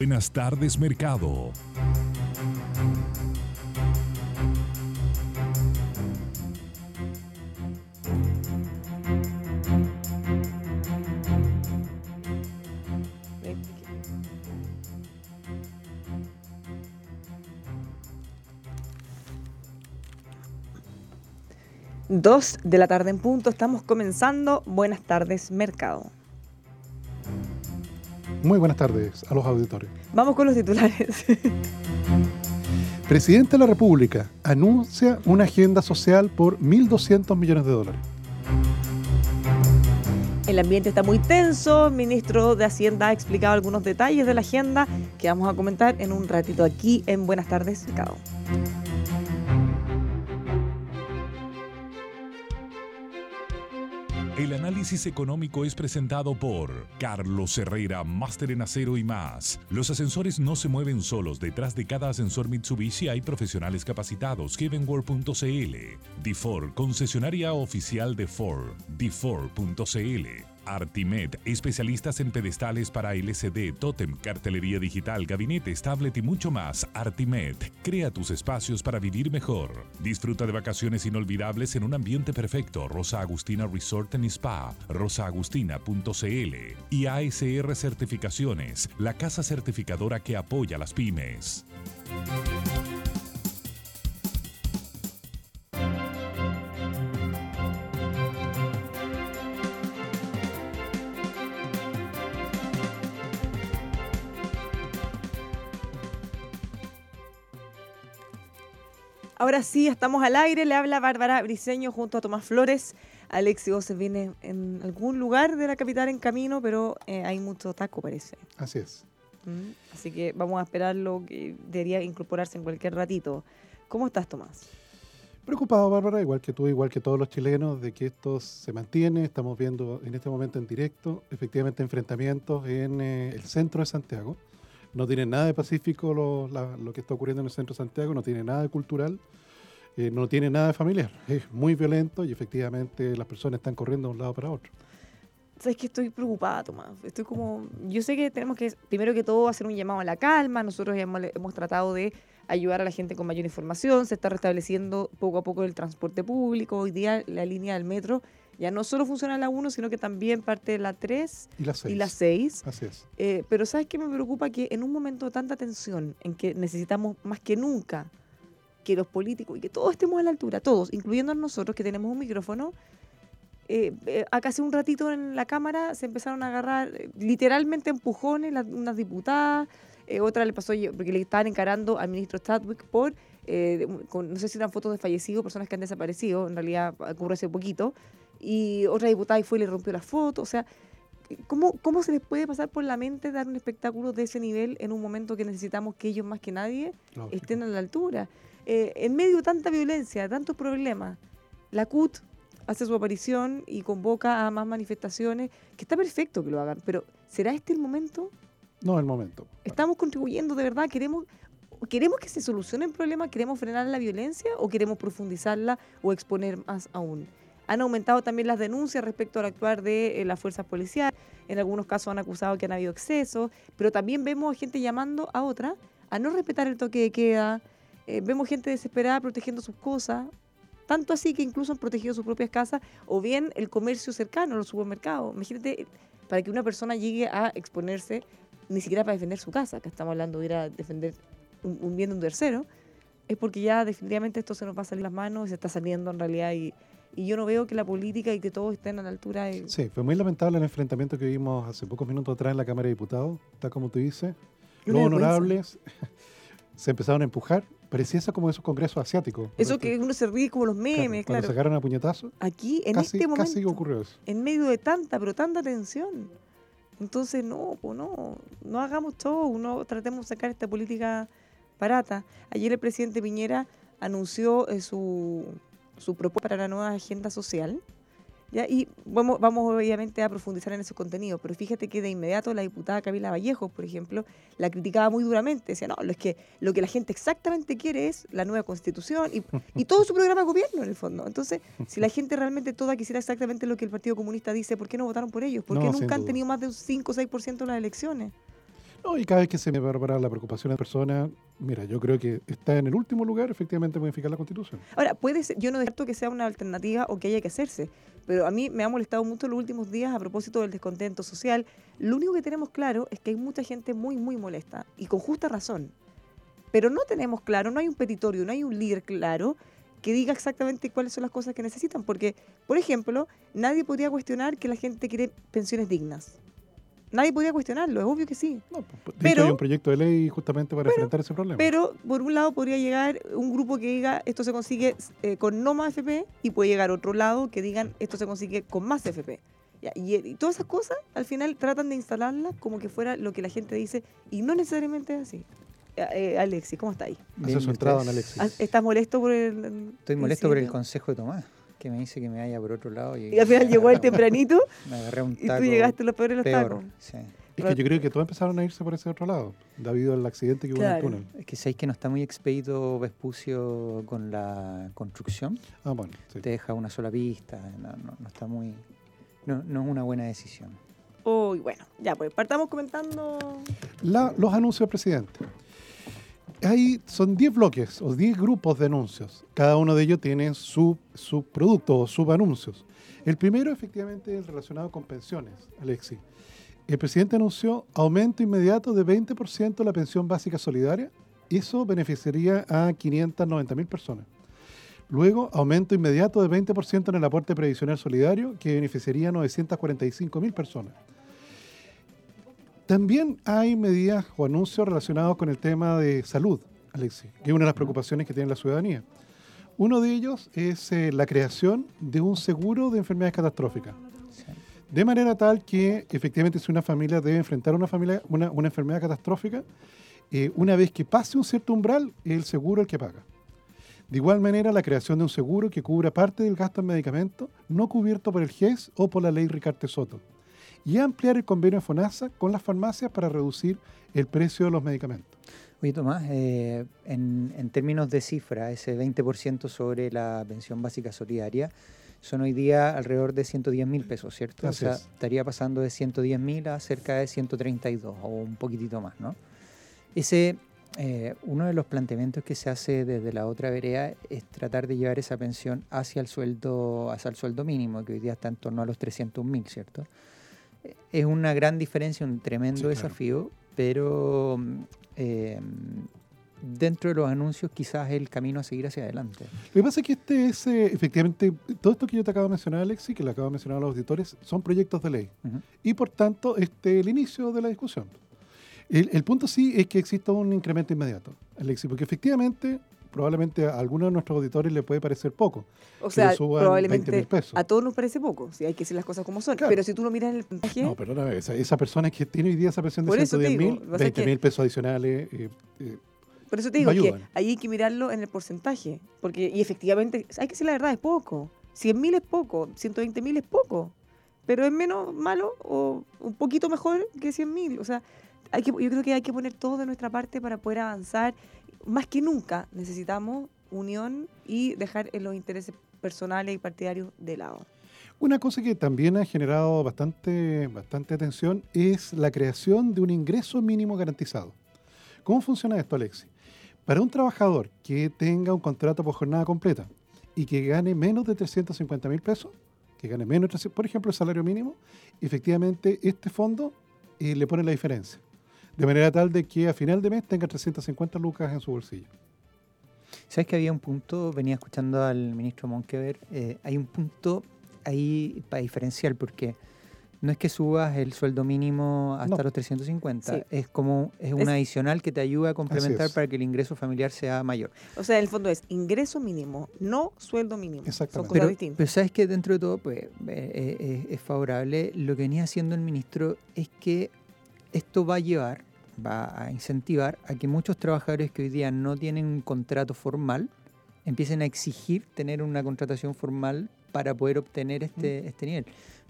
Buenas tardes, mercado. Dos de la tarde en punto, estamos comenzando. Buenas tardes, mercado. Muy buenas tardes a los auditores. Vamos con los titulares. Presidente de la República anuncia una agenda social por 1.200 millones de dólares. El ambiente está muy tenso. El ministro de Hacienda ha explicado algunos detalles de la agenda que vamos a comentar en un ratito aquí en Buenas tardes, Mercado. El análisis económico es presentado por Carlos Herrera, máster en acero y más. Los ascensores no se mueven solos. Detrás de cada ascensor Mitsubishi hay profesionales capacitados. Heavenworld.cl. D4, concesionaria oficial de Ford. D4.cl. Artimed, especialistas en pedestales para LCD, Totem, cartelería digital, gabinetes, tablet y mucho más. Artimed, crea tus espacios para vivir mejor. Disfruta de vacaciones inolvidables en un ambiente perfecto. Rosa Agustina Resort and Spa, rosaagustina.cl y ASR Certificaciones, la casa certificadora que apoya a las pymes. Ahora sí, estamos al aire. Le habla Bárbara Briseño junto a Tomás Flores. Alexio se viene en algún lugar de la capital en camino, pero eh, hay mucho taco, parece. Así es. Mm, Así que vamos a esperarlo, que debería incorporarse en cualquier ratito. ¿Cómo estás, Tomás? Preocupado, Bárbara, igual que tú, igual que todos los chilenos, de que esto se mantiene. Estamos viendo en este momento en directo, efectivamente, enfrentamientos en eh, el centro de Santiago. No tiene nada de pacífico lo, la- lo que está ocurriendo en el centro de Santiago, no tiene nada de cultural, eh, no tiene nada de familiar. Es muy violento y efectivamente las personas están corriendo de un lado para otro. Sabes que estoy preocupada, Tomás. Estoy como. Yo sé que tenemos que, primero que todo, hacer un llamado a la calma. Nosotros hemos, hemos tratado de ayudar a la gente con mayor información. Se está restableciendo poco a poco el transporte público. Hoy día la línea del metro ya no solo funciona la 1, sino que también parte de la 3 Y la 6. Así es. Eh, pero ¿sabes qué me preocupa? Que en un momento de tanta tensión, en que necesitamos más que nunca que los políticos y que todos estemos a la altura, todos, incluyendo nosotros que tenemos un micrófono, eh, eh, acá hace un ratito en la Cámara se empezaron a agarrar eh, literalmente empujones las- unas diputadas, otra le pasó porque le estaban encarando al ministro Chadwick por, con- no sé si eran fotos de fallecidos, personas que han desaparecido, en realidad ocurrió hace poquito, y otra diputada y fue y le rompió la foto, o sea, ¿Cómo, ¿Cómo se les puede pasar por la mente dar un espectáculo de ese nivel en un momento que necesitamos que ellos más que nadie Lógico. estén a la altura? Eh, en medio de tanta violencia, tantos problemas, la CUT hace su aparición y convoca a más manifestaciones, que está perfecto que lo hagan, pero ¿será este el momento? No es el momento. ¿Estamos contribuyendo de verdad? ¿Queremos, ¿Queremos que se solucione el problema? ¿Queremos frenar la violencia o queremos profundizarla o exponer más aún? Han aumentado también las denuncias respecto al actuar de eh, las fuerzas policiales. En algunos casos han acusado que han habido excesos, pero también vemos gente llamando a otra a no respetar el toque de queda. Eh, vemos gente desesperada protegiendo sus cosas. tanto así que incluso han protegido sus propias casas o bien el comercio cercano, los supermercados. Imagínate, para que una persona llegue a exponerse, ni siquiera para defender su casa, que estamos hablando de ir a defender un, bien de un tercero, es porque ya definitivamente esto se nos va a salir las manos y se está saliendo en realidad y, y yo no veo que la política y que todos estén a la altura. De... Sí, fue muy lamentable el enfrentamiento que vimos hace pocos minutos atrás en la Cámara de Diputados, está como tú dices. Los honorables se empezaron a empujar, parecía eso como esos congresos asiáticos. Eso que uno se ríe como los memes, Cuando claro. sacaron a puñetazo, Aquí, en casi, este momento, casi ocurrió eso. en medio de tanta, pero tanta tensión. Entonces, no, pues no, no hagamos todo, no tratemos de sacar esta política barata. Ayer el presidente Piñera anunció eh, su, su propuesta para la nueva agenda social. ¿ya? Y vamos, vamos obviamente a profundizar en esos contenidos, pero fíjate que de inmediato la diputada Camila Vallejos, por ejemplo, la criticaba muy duramente. Decía, no, lo, es que, lo que la gente exactamente quiere es la nueva constitución y, y todo su programa de gobierno en el fondo. Entonces, si la gente realmente toda quisiera exactamente lo que el Partido Comunista dice, ¿por qué no votaron por ellos? ¿Por qué No, nunca han tenido más de un 5 o 6% en las elecciones? No, y cada vez que se me va a preparar la preocupación de personas, mira, yo creo que está en el último lugar efectivamente modificar la constitución. Ahora, puede ser, yo no descarto que sea una alternativa o que haya que hacerse, pero a mí me ha molestado mucho los últimos días a propósito del descontento social. Lo único que tenemos claro es que hay mucha gente muy, muy molesta y con justa razón. Pero no tenemos claro, no hay un petitorio, no hay un líder claro que diga exactamente cuáles son las cosas que necesitan. Porque, por ejemplo, nadie podría cuestionar que la gente quiere pensiones dignas. Nadie podría cuestionarlo, es obvio que sí. No, pues, de hecho, Pero- hay un proyecto de ley justamente para enfrentar ese problema. Pero por un lado podría llegar un grupo que diga esto se consigue eh, con no más FP y puede llegar otro lado que digan esto se consigue con más FP. Ya, y, y todas esas cosas al final tratan de instalarlas como que fuera lo que la gente dice y no necesariamente es así. Eh, Alexis, ¿cómo está ahí? Hace su ¿y entrada? Alexis. ¿Estás molesto por el... Estoy molesto por el consejo de Tomás, que me dice que me vaya por otro lado y, Y al final llegó el tempranito me agarré un y taco tú llegaste lo peor de los peor. tacos. sí. Es que yo creo que todos empezaron a irse por ese otro lado, debido al accidente que hubo Claro. en el túnel. Es que sabéis que no está muy expedito Vespucio con la construcción. Ah, bueno, sí. Te deja una sola pista, no, no- no está muy... No, no es una buena decisión. Uy, bueno, ya pues partamos comentando... La- los anuncios del presidente. Ahí son 10 bloques o 10 grupos de anuncios. Cada uno de ellos tiene su, su producto o subanuncios. El primero, efectivamente, es relacionado con pensiones, Alexi. El presidente anunció aumento inmediato de 20% de la pensión básica solidaria. Eso beneficiaría a 590 mil personas. Luego, aumento inmediato de 20% en el aporte previsional solidario, que beneficiaría a 945 mil personas. También hay medidas o anuncios relacionados con el tema de salud, Alexi, que es una de las preocupaciones que tiene la ciudadanía. Uno de ellos es eh, la creación de un seguro de enfermedades catastróficas. Sí. De manera tal que efectivamente si una familia debe enfrentar una, familia, una, una enfermedad catastrófica, eh, una vez que pase un cierto umbral, es el seguro el que paga. De igual manera, la creación de un seguro que cubra parte del gasto en medicamentos no cubierto por el GES o por la ley Ricarte Soto. Y ampliar el convenio de FONASA con las farmacias para reducir el precio de los medicamentos. Oye, Tomás, eh, en, en términos de cifra, ese 20% sobre la pensión básica solidaria son hoy día alrededor de 110 mil pesos, ¿cierto? Así o sea, es. estaría pasando de 110 mil a cerca de 132 o un poquitito más, ¿no? Ese, eh, uno de los planteamientos que se hace desde la otra vereda es tratar de llevar esa pensión hacia el sueldo, hacia el sueldo mínimo, que hoy día está en torno a los 300 mil, ¿cierto? Es una gran diferencia, un tremendo Sí, claro. desafío, pero mm, eh, dentro de los anuncios quizás es el camino a seguir hacia adelante. Lo que pasa es que este es, eh, efectivamente, todo esto que yo te acabo de mencionar, Alexi, que le acabo de mencionar a los auditores, son proyectos de ley. Y por tanto, este es el inicio de la discusión. El, el punto sí es que exista un incremento inmediato, Alexi, porque efectivamente, probablemente a algunos de nuestros auditores le puede parecer poco. O sea, 20 probablemente mil pesos. a todos nos parece poco, si hay que decir las cosas como son. Claro. Pero si tú lo miras en el puntaje, No, perdóname, esa, esa persona que tiene hoy día esa pensión de Por eso te 110 digo, mil, lo que pasa es 20 que- mil pesos adicionales. eh, eh, Por eso te digo No que ayudan. ahí hay que mirarlo en el porcentaje. Porque, y efectivamente, hay que decir la verdad, es poco. 100 mil es poco, 120 mil es poco. Pero es menos malo o un poquito mejor que 100 mil. O sea, hay que, yo creo que hay que poner todo de nuestra parte para poder avanzar. Más que nunca necesitamos unión y dejar los intereses personales y partidarios de lado. Una cosa que también ha generado bastante, bastante atención es la creación de un ingreso mínimo garantizado. ¿Cómo funciona esto, Alexi? Para un trabajador que tenga un contrato por jornada completa y que gane menos de 350 mil pesos, que gane menos, de 300 por ejemplo, el salario mínimo, efectivamente este fondo eh, le pone la diferencia. De manera tal de que a final de mes tenga 350 lucas en su bolsillo. ¿Sabes que había un punto, venía escuchando al ministro Monkever, eh, hay un punto ahí para diferenciar, porque no es que subas el sueldo mínimo hasta No. los 350, Sí. es como es un Es- adicional que te ayuda a complementar para que el ingreso familiar sea mayor. O sea, en el fondo es ingreso mínimo, no sueldo mínimo. Son Exactamente. cosas Pero, distintas. pero sabes que dentro de todo pues, eh, eh, es favorable. Lo que venía haciendo el ministro es que esto va a llevar, va a incentivar a que muchos trabajadores que hoy día no tienen un contrato formal empiecen a exigir tener una contratación formal para poder obtener este, este nivel.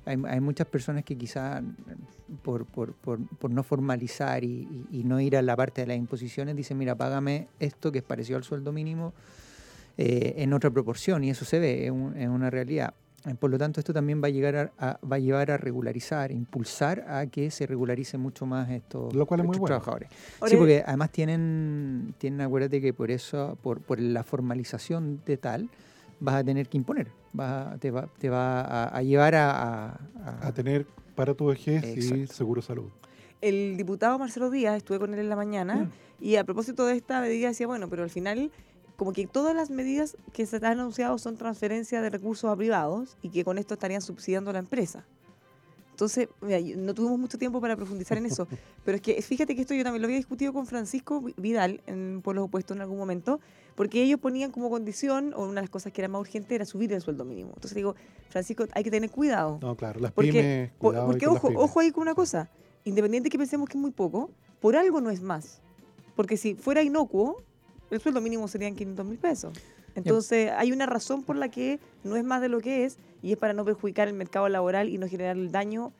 Hay, hay muchas personas que quizás por, por, por, por no formalizar y, y- y no ir a la parte de las imposiciones dicen, mira, págame esto que es parecido al sueldo mínimo eh, en otra proporción y eso se ve, es, un- es una realidad. Eh, Por lo tanto, esto también va a, llegar a, a- va a llevar a regularizar, impulsar a que se regularice mucho más estos, Lo cual es muy estos bueno. trabajadores. Ahora, Sí, porque además tienen, tienen, acuérdate que por eso, por, por la formalización de tal, vas a tener que imponer, vas a- te, va, te va a, a llevar a... a- a- A tener para tu vejez y seguro salud. el diputado Marcelo Díaz, estuve con él en la mañana, y a propósito de esta medida decía, bueno, pero al final, como que todas las medidas que se han anunciado son transferencia de recursos a privados y que con esto estarían subsidiando a la empresa. Entonces, mira, no tuvimos mucho tiempo para profundizar en eso, pero es que fíjate que esto yo también lo había discutido con Francisco Vi- Vidal en Pueblos Opuestos en algún momento, porque ellos ponían como condición, o una de las cosas que era más urgente era subir el sueldo mínimo. Entonces digo, Francisco, hay que tener cuidado. No, claro, las Porque- pymes, cuidado porque ojo, pymes. ojo ahí con una cosa, independiente que pensemos que es muy poco, por algo no es más. Porque si fuera inocuo, el sueldo mínimo serían 500 mil pesos. Entonces hay una razón por la que no es más de lo que es y es para no perjudicar el mercado laboral y no generar el daño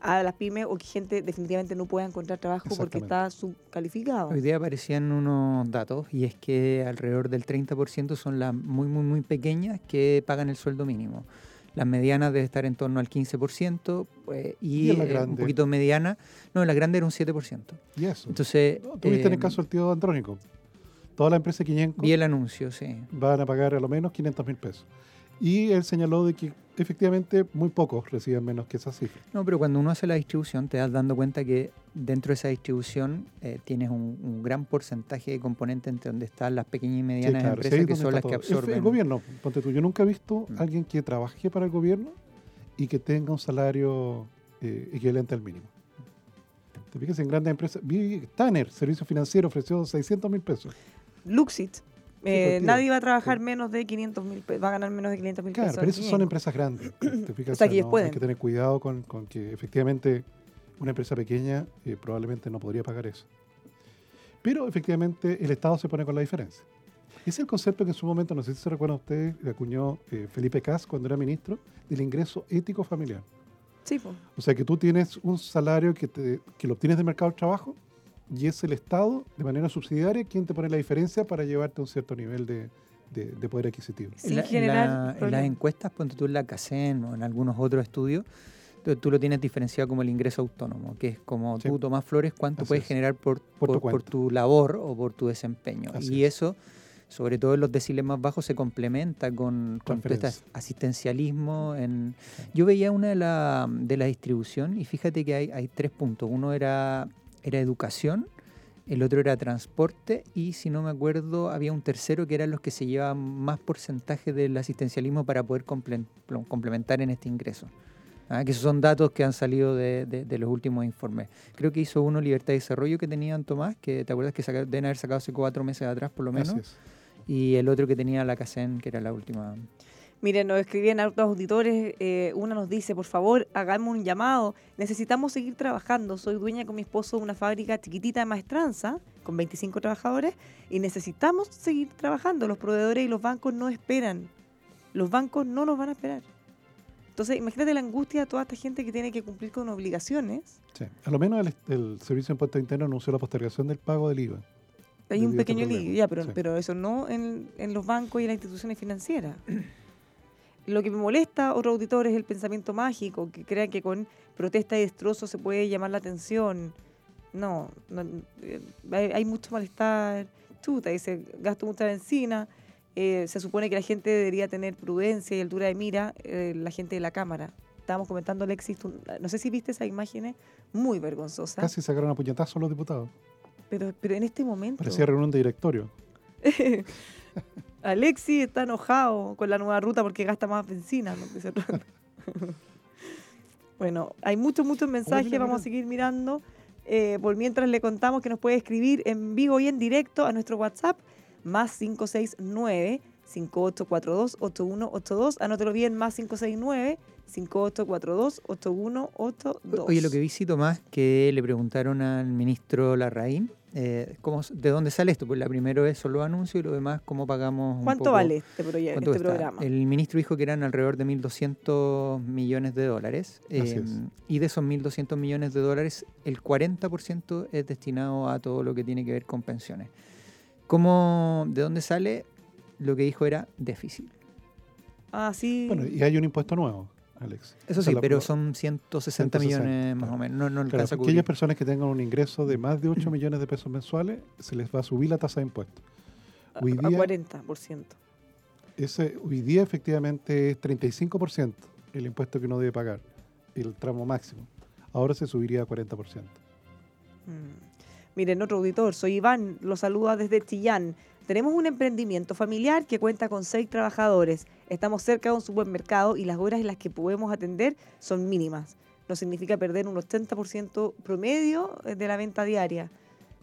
a las pymes o que gente definitivamente no pueda encontrar trabajo porque está subcalificado. Hoy día aparecían unos datos y es que alrededor del 30% son las muy, muy, muy pequeñas que pagan el sueldo mínimo. Las medianas debe estar en torno al 15% pues, y, ¿Y en la eh, un poquito mediana. No, la grande era un 7%. Y eso. Entonces, No, Tuviste en el eh, caso del tío Andrónico. Toda la empresa Quiñenco vi el anuncio, sí. van a pagar a lo menos 500 mil pesos. Y él señaló de que efectivamente muy pocos reciben menos que esa cifra. No, pero cuando uno hace la distribución te das dando cuenta que dentro de esa distribución eh, tienes un, un gran porcentaje de componentes entre donde están las pequeñas y Sí, medianas claro, empresas que son las que. El- absorben. El gobierno, ponte tú, yo nunca he visto Mm. a alguien que trabaje para el gobierno y que tenga un salario eh, equivalente al mínimo. Te fijas en grandes empresas. Vi Tanner, servicio financiero, ofreció 600 mil pesos. Luxit. eh, nadie va a trabajar Sí. menos de 500 mil pesos, va a ganar menos de 500 mil Claro, pesos. pero esas son empresas grandes. ¿Te fijas? O sea, que no, pueden. Hay que tener cuidado con, con que efectivamente una empresa pequeña eh, probablemente no podría pagar eso. Pero efectivamente el Estado se pone con la diferencia. Es el concepto que en su momento, no sé si se recuerdan ustedes, le acuñó eh, Felipe Cas cuando era ministro, del ingreso ético familiar. Sí, po. O sea que tú tienes un salario que, te- que lo obtienes del mercado del trabajo y es el Estado, de manera subsidiaria, quien te pone la diferencia para llevarte a un cierto nivel de, de- de poder adquisitivo. Sin en, la- generar la- en las encuestas, ponte tú en la CACEN o en algunos otros estudios, tú, tú lo tienes diferenciado como el ingreso autónomo, que es como Sí. tú, Tomás Flores, cuánto Así puedes es. generar por, Por tu por, por cuenta. tu labor o por tu desempeño. Así y es. eso, sobre todo en los deciles más bajos, se complementa con, con este asistencialismo. En... Yo veía una de la, de la distribución y fíjate que hay, hay tres puntos. Uno era, era educación, el otro era transporte y si no me acuerdo había un tercero que eran los que se llevaban más porcentaje del asistencialismo para poder comple- complementar en este ingreso. Ah, que esos son datos que han salido de, de- de los últimos informes. Creo que hizo uno Libertad y Desarrollo que tenían Tomás, que te acuerdas que saca- deben haber sacado hace cuatro meses atrás por lo menos, y el otro que tenía la CACEN, que era la última. Miren, nos escribían hartos auditores. eh, una nos dice, por favor, hagamos un llamado. Necesitamos seguir trabajando. Soy dueña con mi esposo de una fábrica chiquitita de maestranza con 25 trabajadores y necesitamos seguir trabajando. Los proveedores y los bancos no esperan. Los bancos no nos van a esperar. Entonces, imagínate la angustia de toda esta gente que tiene que cumplir con obligaciones. Sí. A lo menos el, el Servicio de Impuesto Interno anunció la postergación del pago del IVA. Hay un este pequeño lío, ya, pero, Sí. pero eso no en, en los bancos y en las instituciones financieras. Lo que me molesta a otro auditor es el pensamiento mágico, que crean que con protesta y destrozo se puede llamar la atención. No, no, eh, hay, hay mucho malestar. Chuta, dice, gasto mucha benzina eh, se supone que la gente debería tener prudencia y altura de mira, eh, la gente de la Cámara. Estábamos comentando, Alexis, tú- no sé si viste esas imágenes, muy vergonzosas. Casi sacaron a puñetazos los diputados. Pero, pero en este momento, Parecía reunión de directorio. Alexis está enojado con la nueva ruta porque gasta más benzina. ¿no? Bueno, hay muchos, muchos mensajes, vamos a seguir mirando. Eh, por mientras le contamos que nos puede escribir en vivo y en directo a nuestro WhatsApp, más 569 5842 8182. Anótelo bien, más 569 5842 8182. Oye, lo que vi, Tomás, que le preguntaron al ministro Larraín, eh, ¿cómo, ¿de dónde sale esto? Pues la primero es solo anuncios y lo demás, ¿cómo pagamos un ¿Cuánto poco- vale este, proye- cuánto este programa? El ministro dijo que eran alrededor de 1.200 millones de dólares. Eh, es. y de esos 1.200 millones de dólares, el 40% es destinado a todo lo que tiene que ver con pensiones. ¿Cómo, ¿De dónde sale? Lo que dijo era déficit. Ah, sí. Bueno, y hay un impuesto nuevo, Alex. Eso O sea, sí, la- pero lo- son 160, 160, millones más claro. o menos. No, no Claro, alcanza a aquellas personas que tengan un ingreso de más de 8 millones de pesos mensuales, se les va a subir la tasa de impuestos. a, hoy a día- 40%. Ese, hoy día efectivamente es 35% el impuesto que uno debe pagar, el tramo máximo. Ahora se subiría a 40%. Mm. Miren, otro auditor, soy Iván, lo saluda desde Chillán. Tenemos un emprendimiento familiar que cuenta con seis trabajadores. Estamos cerca de un supermercado y las horas en las que podemos atender son mínimas. No significa perder un 80% promedio eh, de la venta diaria.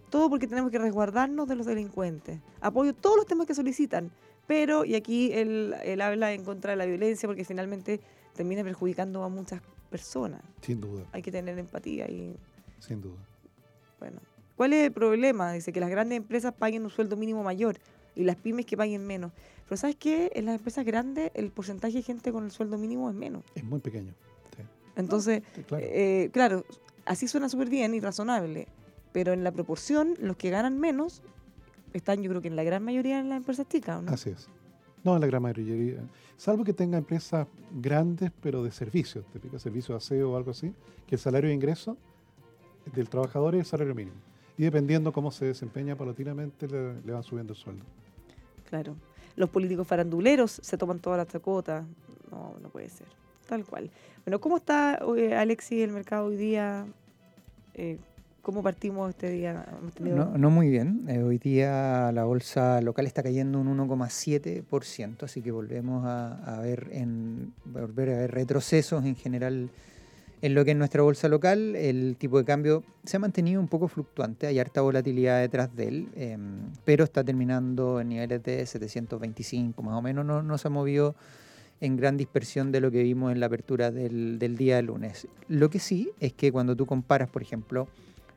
Todo porque tenemos que resguardarnos de los delincuentes. Apoyo todos los temas que solicitan, pero, y aquí él, él habla en contra de la violencia porque finalmente termina perjudicando a muchas personas. Sin duda, Hay que tener empatía y sin duda. bueno, ¿cuál es el problema? Dice que las grandes empresas paguen un sueldo mínimo mayor y las pymes que paguen menos. Pero ¿sabes qué? En las empresas grandes el porcentaje de gente con el sueldo mínimo es menos. Es muy pequeño. sí. Entonces, claro. eh, claro, así suena súper bien y razonable, pero en la proporción, los que ganan menos están yo creo que en la gran mayoría en las empresas chicas, ¿o ¿no? Así es. No, en la gran mayoría. Salvo que tenga empresas grandes, pero de servicios, típico servicio de aseo o algo así, que el salario de ingreso del trabajador es el salario mínimo. Y dependiendo cómo se desempeña paulatinamente, le, le van subiendo el sueldo. Claro. Los políticos faranduleros se toman todas las tacotas. No, no puede ser. Tal cual. Bueno, ¿cómo está, eh, Alexis, el mercado hoy día? Eh, ¿Cómo partimos este día? No, no muy bien. Eh, hoy día la bolsa local está cayendo un 1,7%, así que volvemos a, ver a ver retrocesos en general en lo que es nuestra bolsa local. El tipo de cambio se ha mantenido un poco fluctuante, hay harta volatilidad detrás de él, em, pero está terminando en niveles de 725 más o menos. No, se ha movido en gran dispersión de lo que vimos en la apertura del, día de lunes. Lo que sí es que cuando tú comparas, por ejemplo,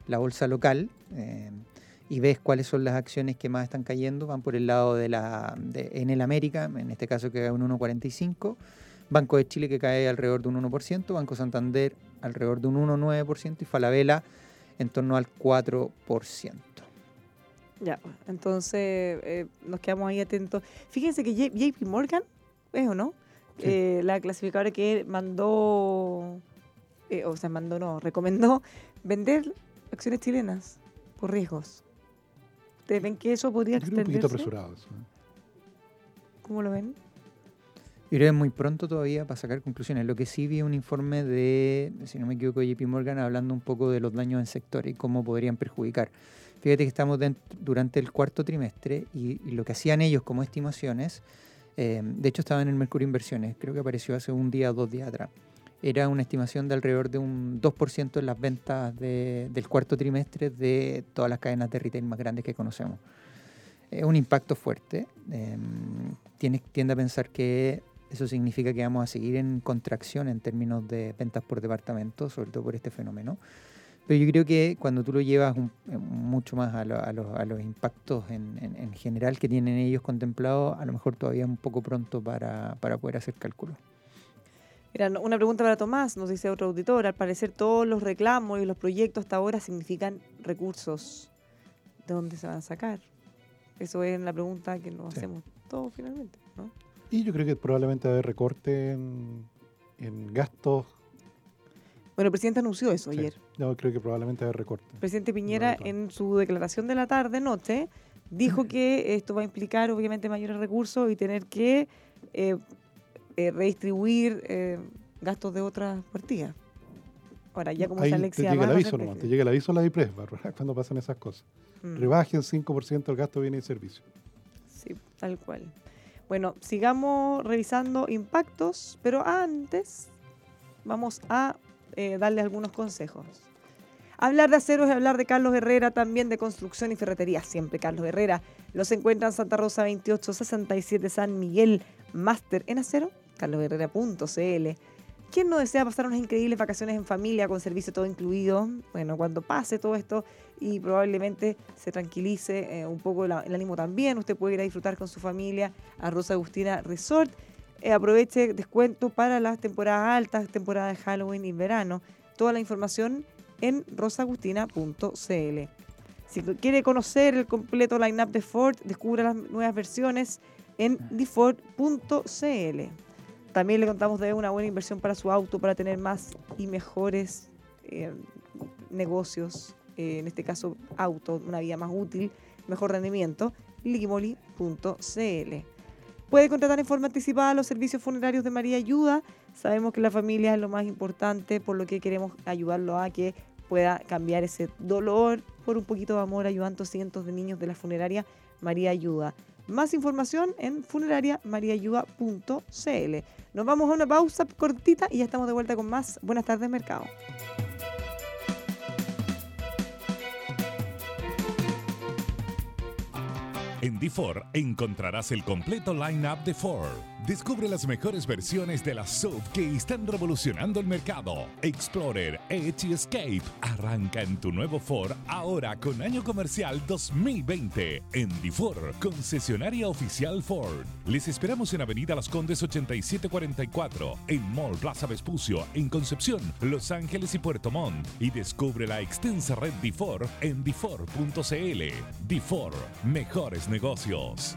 la bolsa local eh, y ves cuáles son las acciones que más están cayendo, van por el lado de la de Enel América, en este caso que cae un 1,45%, Banco de Chile que cae alrededor de un 1%, Banco Santander alrededor de un 1,9% y Falabella en torno al 4%. Ya, entonces eh, nos quedamos ahí atentos. Fíjense que JP Morgan, ¿es o no? Sí. Eh, la clasificadora que mandó, eh, o sea, mandó no, recomendó vender acciones chilenas por riesgos. ¿Ustedes ven que eso podría creo un poquito extenderse? apresurado eso. ¿Cómo lo ven? Yo muy pronto todavía para sacar conclusiones. Lo que sí vi un informe de, si no me equivoco, JP Morgan hablando un poco de los daños en sector y cómo podrían perjudicar. Fíjate que estamos dent- durante el cuarto trimestre y, y lo que hacían ellos como estimaciones, eh, de hecho estaba en el Mercurio Inversiones, creo que apareció hace un día o dos días atrás. Era una estimación de alrededor de un 2% en las ventas de- del cuarto trimestre de todas las cadenas de retail más grandes que conocemos. Es un impacto fuerte. eh, tienes, tiende a pensar que eso significa que vamos a seguir en contracción en términos de ventas por departamento, sobre todo por este fenómeno. Pero yo creo que cuando tú lo llevas un- eh, mucho más a, lo- a los, a los impactos en, en- en general que tienen ellos contemplados, a lo mejor todavía es un poco pronto para, para poder hacer cálculos. Mira, una pregunta para Tomás, nos dice otro auditor. Al parecer todos los reclamos y los proyectos hasta ahora significan recursos. ¿De dónde se van a sacar? Eso es la pregunta que nos Sí. hacemos todos finalmente, ¿no? Y yo creo que probablemente va a haber recorte en, en gastos. Bueno, el presidente anunció eso Sí. ayer. Yo creo que probablemente va a haber recorte. El presidente Piñera Bueno, en su declaración de la tarde, noche, dijo que esto va a implicar obviamente mayores recursos y tener que eh, eh, redistribuir eh, gastos de otras partidas. Ahora, ya como Ahí esa te Alexia llega el aviso nomás, te llega el aviso a la IPRES, Bárbara, cuando pasan esas cosas. Mm. Rebajen 5% el gasto de bienes y servicios. Sí, tal cual. Bueno, sigamos revisando impactos, pero antes vamos a eh, darle algunos consejos. Hablar de acero es hablar de Carlos Herrera, también de construcción y ferretería. Siempre Carlos Herrera. Los encuentra en Santa Rosa 2867 San Miguel. Máster en acero, carlosherrera.cl. ¿Quién no desea pasar unas increíbles vacaciones en familia con servicio todo incluido? Bueno, cuando pase todo esto y probablemente se tranquilice eh, un poco la- el ánimo también, usted puede ir a disfrutar con su familia a Rosa Agustina Resort. Eh, aproveche descuento para las temporadas altas, temporada de Halloween y verano. Toda la información en rosaagustina.cl. Si quiere conocer el completo line-up de Ford, descubra las nuevas versiones en dford.cl. También le contamos de una buena inversión para su auto para tener más y mejores eh, negocios, eh, en este caso auto, una vida más útil, mejor rendimiento, liquimoli.cl. Puede contratar en forma anticipada los servicios funerarios de María Ayuda. Sabemos que la familia es lo más importante, por lo que queremos ayudarlo a que pueda cambiar ese dolor por un poquito de amor, ayudando a cientos de niños de la funeraria María Ayuda. Más información en funerariamariaayuda.cl. Nos vamos a una pausa cortita y ya estamos de vuelta con más. Buenas tardes, mercado. En D4 encontrarás el completo line-up de Ford. Descubre las mejores versiones de la SUV que están revolucionando el mercado. Explorer, Edge y Escape. Arranca en tu nuevo Ford ahora con año comercial 2020 en D4, concesionaria oficial Ford. Les esperamos en Avenida Las Condes 8744, en Mall Plaza Vespucio, en Concepción, Los Ángeles y Puerto Montt. Y descubre la extensa red D4 en d4.cl. D4, mejores negocios.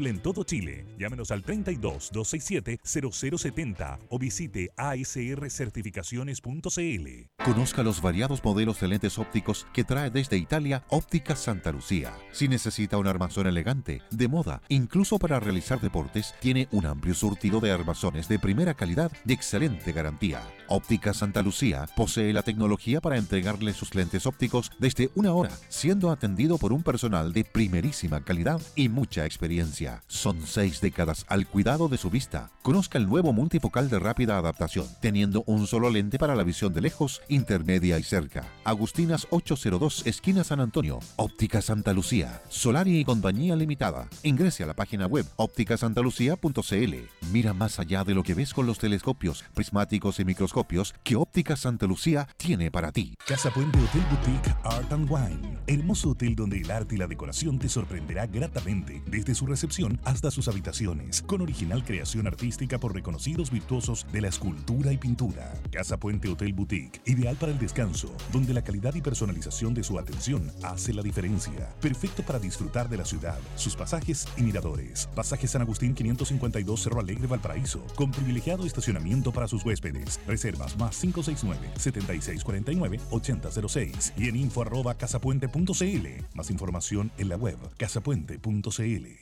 en todo Chile. Llámenos al 32 267 0070 o visite asrcertificaciones.cl. Conozca los variados modelos de lentes ópticos que trae desde Italia Óptica Santa Lucía. Si necesita un armazón elegante, de moda, incluso para realizar deportes, tiene un amplio surtido de armazones de primera calidad y excelente garantía. Óptica Santa Lucía posee la tecnología para entregarle sus lentes ópticos desde una hora, siendo atendido por un personal de primerísima calidad y mucha experiencia. Son seis décadas al cuidado de su vista. Conozca el nuevo multifocal de rápida adaptación, teniendo un solo lente para la visión de lejos, intermedia y cerca. Agustinas 802, esquina San Antonio. Óptica Santa Lucía. Solari y Compañía Limitada. Ingrese a la página web ópticasantalucía.cl. Mira más allá de lo que ves con los telescopios, prismáticos y microscopios que Óptica Santa Lucía tiene para ti. Casa Puente Hotel Boutique Art and Wine. Hermoso hotel donde el arte y la decoración te sorprenderá gratamente, desde su recepción hasta sus habitaciones, con original creación artística por reconocidos virtuosos de la escultura y pintura. Casa Puente Hotel Boutique, ideal para el descanso, donde la calidad y personalización de su atención hace la diferencia. Perfecto para disfrutar de la ciudad, sus pasajes y miradores. Pasaje San Agustín 552 Cerro Alegre Valparaíso, con privilegiado estacionamiento para sus huéspedes. Reservas más 569-7649-8006 y en info arroba casapuente.cl. Más información en la web casapuente.cl.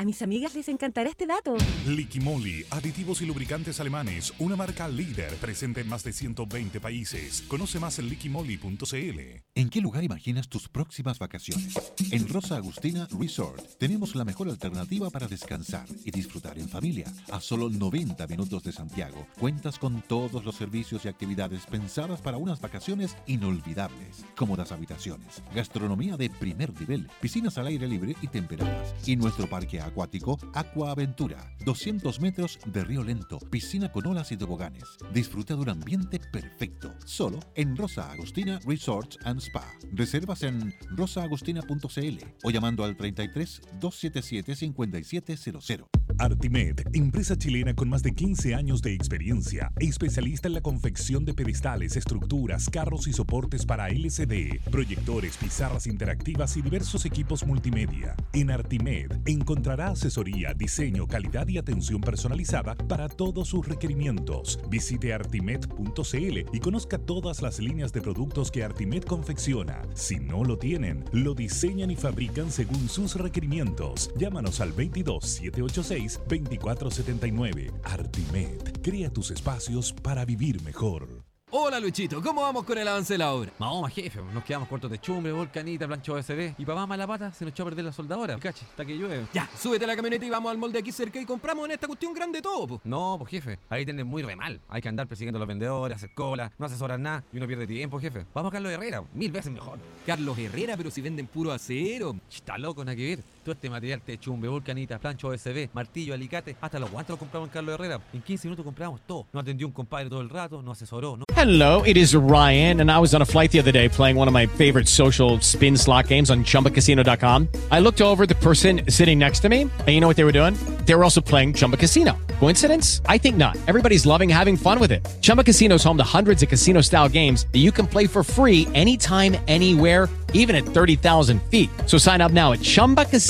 A mis amigas les encantará este dato. Liquimoli, aditivos y lubricantes alemanes, una marca líder presente en más de 120 países. Conoce más en liquimoli.cl. ¿En qué lugar imaginas tus próximas vacaciones? En Rosa Agustina Resort tenemos la mejor alternativa para descansar y disfrutar en familia. A solo 90 minutos de Santiago, cuentas con todos los servicios y actividades pensadas para unas vacaciones inolvidables. Cómodas habitaciones, gastronomía de primer nivel, piscinas al aire libre y temperadas. Y nuestro parque acuático Aqua Aventura, 200 metros de río lento, piscina con olas y toboganes. Disfruta de un ambiente perfecto, solo en Rosa Agustina Resorts and Spa. Reservas en rosaagustina.cl o llamando al 33 277 5700. Artimed, empresa chilena con más de 15 años de experiencia, especialista en la confección de pedestales, estructuras, carros y soportes para LCD, proyectores, pizarras interactivas y diversos equipos multimedia. En Artimed encontrará asesoría, diseño, calidad y atención personalizada para todos sus requerimientos. Visite artimed.cl y conozca todas las líneas de productos que Artimed confecciona. Si no lo tienen, lo diseñan y fabrican según sus requerimientos. Llámanos al 22 786 2479. Artimed. Crea tus espacios para vivir mejor. Hola Luchito, ¿cómo vamos con el avance de la obra? Vamos, jefe, nos quedamos cortos de chumbre, volcanita, plancho OSB. Y papá mala pata se nos echó a perder la soldadora. Cache, hasta que llueve. Ya, súbete a la camioneta y vamos al molde aquí cerca y compramos en esta cuestión grande todo, po. No, pues jefe, ahí tienen muy re mal. Hay que andar persiguiendo a los vendedores, hacer cola, no asesoran nada y uno pierde tiempo, jefe. Vamos a Carlos Herrera, mil veces mejor. Carlos Herrera, pero si venden puro acero. Está loco, nada que ver. Todo este material de chumbe, volcanita, plancho OSB, martillo, alicate, hasta los guantes compramos Carlos Herrera. En 15 minutos compramos todo. No atendió un compadre todo el rato, no asesoró. Hello, it is Ryan, and I was on a flight the other day playing one of my favorite social spin slot games on chumbacasino.com. I looked over the person sitting next to me, and you know what they were doing? They were also playing Chumba Casino. Coincidence? I think not. Everybody's loving having fun with it. Chumba Casino is home to hundreds of casino style games that you can play for free anytime, anywhere even at 30,000 feet. So sign up now at ChumbaCasino.com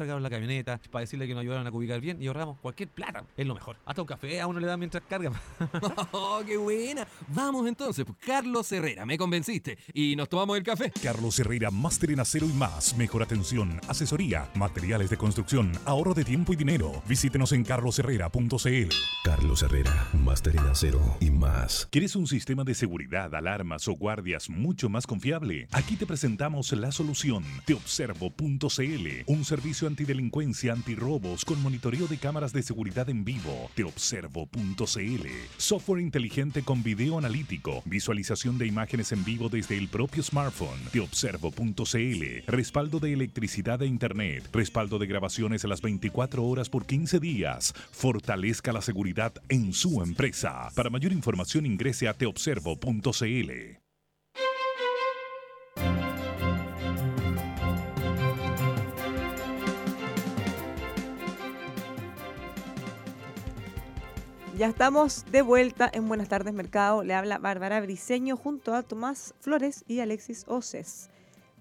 Cargaron la camioneta para decirle que nos ayudaron a ubicar bien y ahorramos cualquier plata. Es lo mejor. Hasta un café a uno le dan mientras carga. ¡Oh, qué buena! Vamos entonces, pues, Carlos Herrera, me convenciste. Y nos tomamos el café. Carlos Herrera, máster en acero y más. Mejor atención, asesoría, materiales de construcción, ahorro de tiempo y dinero. Visítenos en carlosherrera.cl. Carlos Herrera, máster en acero y más. ¿Quieres un sistema de seguridad, alarmas o guardias mucho más confiable? Aquí te presentamos la solución. Teobservo.cl, un servicio antidelincuencia, antirrobos con monitoreo de cámaras de seguridad en vivo. Teobservo.cl, software inteligente con video analítico, visualización de imágenes en vivo desde el propio smartphone. Teobservo.cl, respaldo de electricidad e internet, respaldo de grabaciones a las 24 horas por 15 días. Fortalezca la seguridad en su empresa. Para mayor información ingrese a teobservo.cl. Ya estamos de vuelta en Buenas tardes Mercado. Le habla Bárbara Briseño junto a Tomás Flores y Alexis Oces.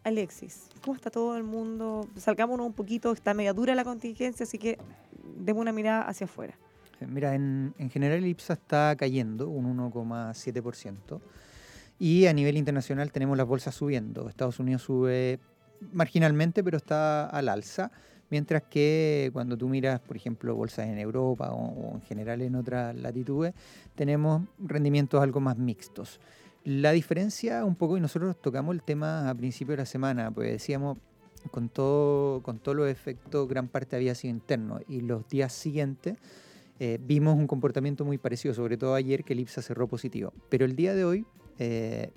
Alexis, ¿cómo está todo el mundo? Salgámonos un poquito, está media dura la contingencia, así que demos una mirada hacia afuera. Eh, Mira, en, en general el IPSA está cayendo un 1,7%. Y a nivel internacional tenemos las bolsas subiendo. Estados Unidos sube marginalmente, pero está al alza. Mientras que cuando tú miras, por ejemplo, bolsas en Europa o, o en general en otras latitudes, tenemos rendimientos algo más mixtos. La diferencia un poco, y nosotros tocamos el tema a principio de la semana, pues decíamos, con todo, con todos los efectos, gran parte había sido interno. Y los días siguientes eh, vimos un comportamiento muy parecido, sobre todo ayer que el IPSA cerró positivo. Pero el día de hoy, eh,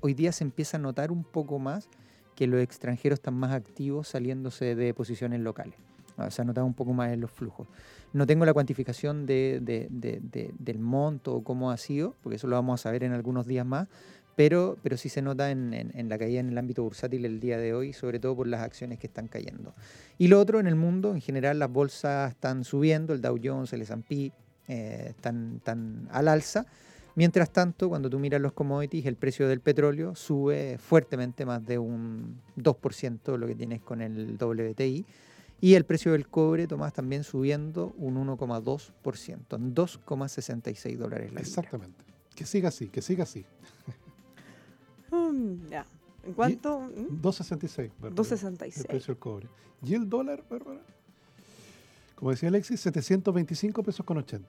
hoy día se empieza a notar un poco más que los extranjeros están más activos saliéndose de posiciones locales. Ah, Se ha notado un poco más en los flujos. No tengo la cuantificación de- de- de- del monto o cómo ha sido, porque eso lo vamos a saber en algunos días más, pero, pero sí se nota en, en- en la caída en el ámbito bursátil el día de hoy, sobre todo por las acciones que están cayendo. Y lo otro, en el mundo, en general, las bolsas están subiendo, el Dow Jones, el S&P, eh, están, están al alza. Mientras tanto, cuando tú miras los commodities, el precio del petróleo sube fuertemente más de un 2% lo que tienes con el WTI. Y el precio del cobre, Tomás, también subiendo un 1,2%, en 2,66 dólares la libra. Exactamente. Que siga así, que siga así. Mm, ya. ¿En cuánto? ¿Mm? 2.66. Bárbara, 2.66. El precio del cobre. ¿Y el dólar, Bárbara? Como decía Alexis, 725 pesos con 80.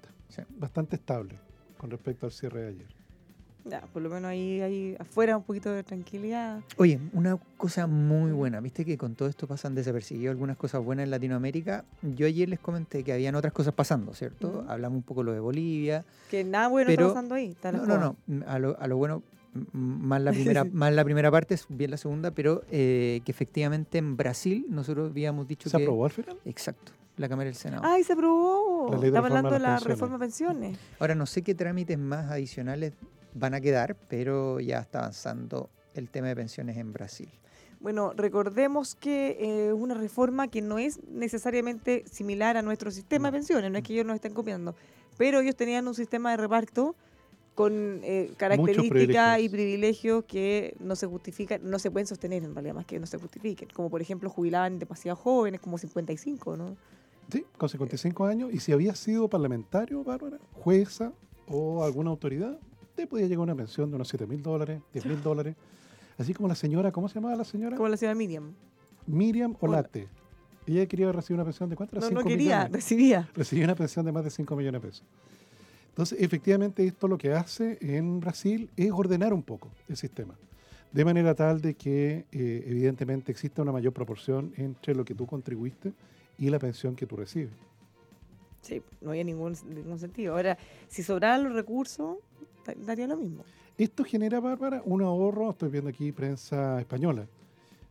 Bastante estable con respecto al cierre de ayer. Ya, por lo menos ahí, ahí afuera un poquito de tranquilidad. Oye, una cosa muy buena, viste que con todo esto pasan desapercibidas algunas cosas buenas en Latinoamérica. Yo ayer les comenté que habían otras cosas pasando, ¿cierto? Hablamos un poco lo de Bolivia. Que nada bueno pero- está pasando ahí. Está No, no, no, a lo, a lo bueno, más la primera, más la primera parte, es bien la segunda, pero eh, que efectivamente en Brasil nosotros habíamos dicho ¿Se que... aprobó al final? Exacto, la Cámara del Senado. Ay, se aprobó. Reforma hablando de la pensiones. reforma de pensiones. Ahora no sé qué trámites más adicionales van a quedar, pero ya está avanzando el tema de pensiones en Brasil. Bueno, recordemos que eh, es una reforma que no es necesariamente similar a nuestro sistema de pensiones, no es que ellos nos estén copiando, pero ellos tenían un sistema de reparto con eh, características y privilegios. que no se justifican, no se pueden sostener en realidad, más que no se justifiquen, como por ejemplo jubilaban demasiado jóvenes, como 55, ¿no? Sí, con 55 años. Y si había sido parlamentario, Bárbara, jueza o alguna autoridad, te podía llegar una pensión de unos 7 mil dólares, 10 mil dólares. Así como la señora, ¿cómo se llamaba la señora? Como la señora Miriam. Miriam Olate. Ella quería recibir una pensión de cuánto? No, no 5 quería, millones. recibía. Recibía una pensión de más de 5 millones de pesos. Entonces, efectivamente, esto lo que hace en Brasil es ordenar un poco el sistema. De manera tal de que, eh, evidentemente, exista una mayor proporción entre lo que tú contribuiste y la pensión que tú recibes. Sí, no había ningún, ningún sentido. Ahora, si sobraran los recursos, da- daría lo mismo. Esto genera, Bárbara, un ahorro, estoy viendo aquí prensa española,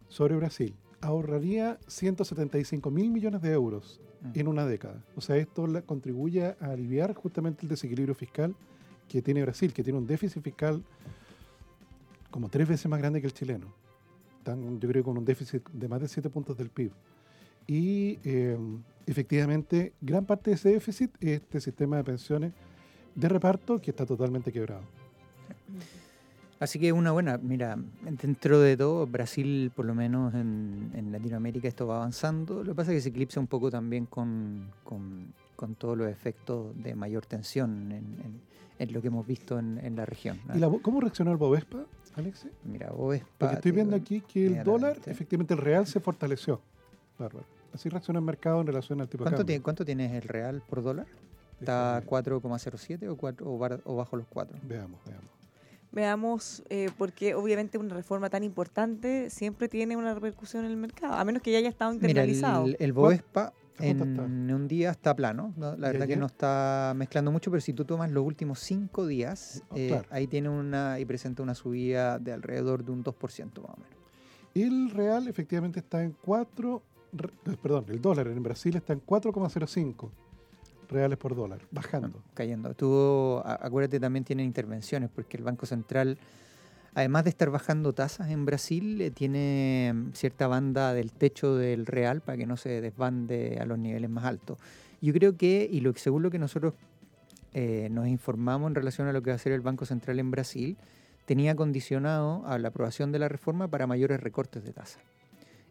sobre Brasil. Ahorraría 175 mil millones de euros en una década. O sea, esto la- contribuye a aliviar justamente el desequilibrio fiscal que tiene Brasil, que tiene un déficit fiscal como tres veces más grande que el chileno. Tan, yo creo con un déficit de más de 7 puntos del PIB. Y eh, efectivamente, gran parte de ese déficit es este sistema de pensiones de reparto que está totalmente quebrado. Así que una buena, mira, dentro de todo, Brasil, por lo menos en, en Latinoamérica, esto va avanzando. Lo que pasa es que se eclipsa un poco también con, con- con todos los efectos de mayor tensión en, en- en lo que hemos visto en, la región. ¿no? ¿Y la, cómo reaccionó el Bovespa, Alexis? Mira, Bovespa, Porque estoy viendo aquí que el dólar, efectivamente, el real se fortaleció. Bárbaro. Así reacciona el mercado en relación al tipo de ¿Cuánto, cambio. tiene, ¿Cuánto tienes el real por dólar? ¿Está a 4,07 o, o, bar- o bajo los 4? Veamos, veamos. Veamos, eh, porque obviamente una reforma tan importante siempre tiene una repercusión en el mercado, a menos que ya haya estado Mira, internalizado. el, el Bovespa ¿A cuánto en está? un día está plano. ¿no? La ¿Y verdad que no está mezclando mucho, pero si tú tomas los últimos cinco días, Ah, eh, claro. ahí tiene una y presenta una subida de alrededor de un 2% más o menos. El real efectivamente está en 4, re- eh, perdón, el dólar en Brasil está en 4,05 reales por dólar, bajando. Cayendo. Estuvo, a- acuérdate, también tienen intervenciones, porque el Banco Central, además de estar bajando tasas en Brasil, eh, tiene mm, cierta banda del techo del real para que no se desbande a los niveles más altos. Yo creo que, y lo, según lo que nosotros eh, nos informamos en relación a lo que va a hacer el Banco Central en Brasil, tenía condicionado a la aprobación de la reforma para mayores recortes de tasa.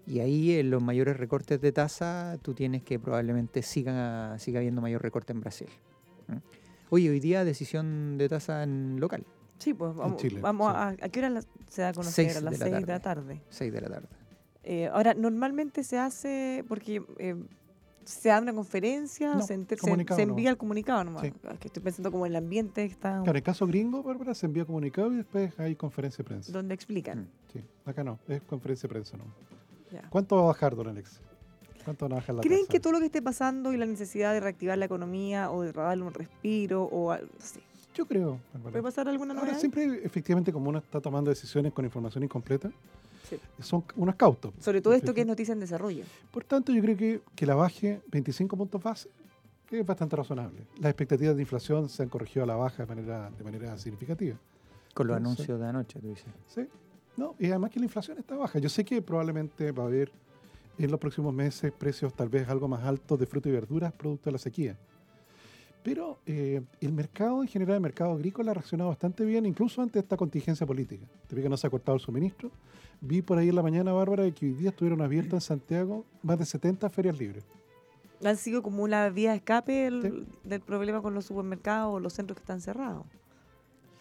Y ahí en los mayores recortes de tasa tú tienes que probablemente siga, siga habiendo mayor recorte en Brasil. ¿Mm? Oye, hoy día decisión de tasa en local. Sí, pues vamos, Chile, vamos sí. a, ¿a qué hora la- se da a conocer? Seis a las de la 6 de la tarde. tarde. 6 de la tarde. Eh, ahora, normalmente se hace porque eh, se da una conferencia, No, se, enter- se- nomás. envía el comunicado nomás. Sí. Que estoy pensando como en el ambiente que está, Claro, en caso gringo, Bárbara, se envía comunicado y después hay conferencia de prensa. donde explican. Sí, acá no, es conferencia de prensa no. Ya. ¿Cuánto va a bajar, don Alex? ¿Cuánto van a bajar la ¿Creen tasa? que todo lo que esté pasando y la necesidad de reactivar la economía o de darle un respiro o al- no sé, Yo creo, Bárbara. ¿Puede pasar alguna Ahora, novedad? siempre, efectivamente, como uno está tomando decisiones con información incompleta, Sí. son unos cautos. Sobre todo esto que es noticia en desarrollo. Por tanto, yo creo que, que la baje 25 puntos base es bastante razonable. Las expectativas de inflación se han corregido a la baja de manera, de manera significativa. Con los Entonces, anuncios de anoche, tú dices. Sí. No, y además que la inflación está baja. Yo sé que probablemente va a haber en los próximos meses precios tal vez algo más altos de frutas y verduras producto de la sequía. Pero eh, el mercado en general, el mercado agrícola ha reaccionado bastante bien, incluso ante esta contingencia política. Te vi que no se ha cortado el suministro. Vi por ahí en la mañana, Bárbara, que hoy día estuvieron abiertas en Santiago más de 70 ferias libres. Han sido como una vía de escape el- del problema con los supermercados o los centros que están cerrados.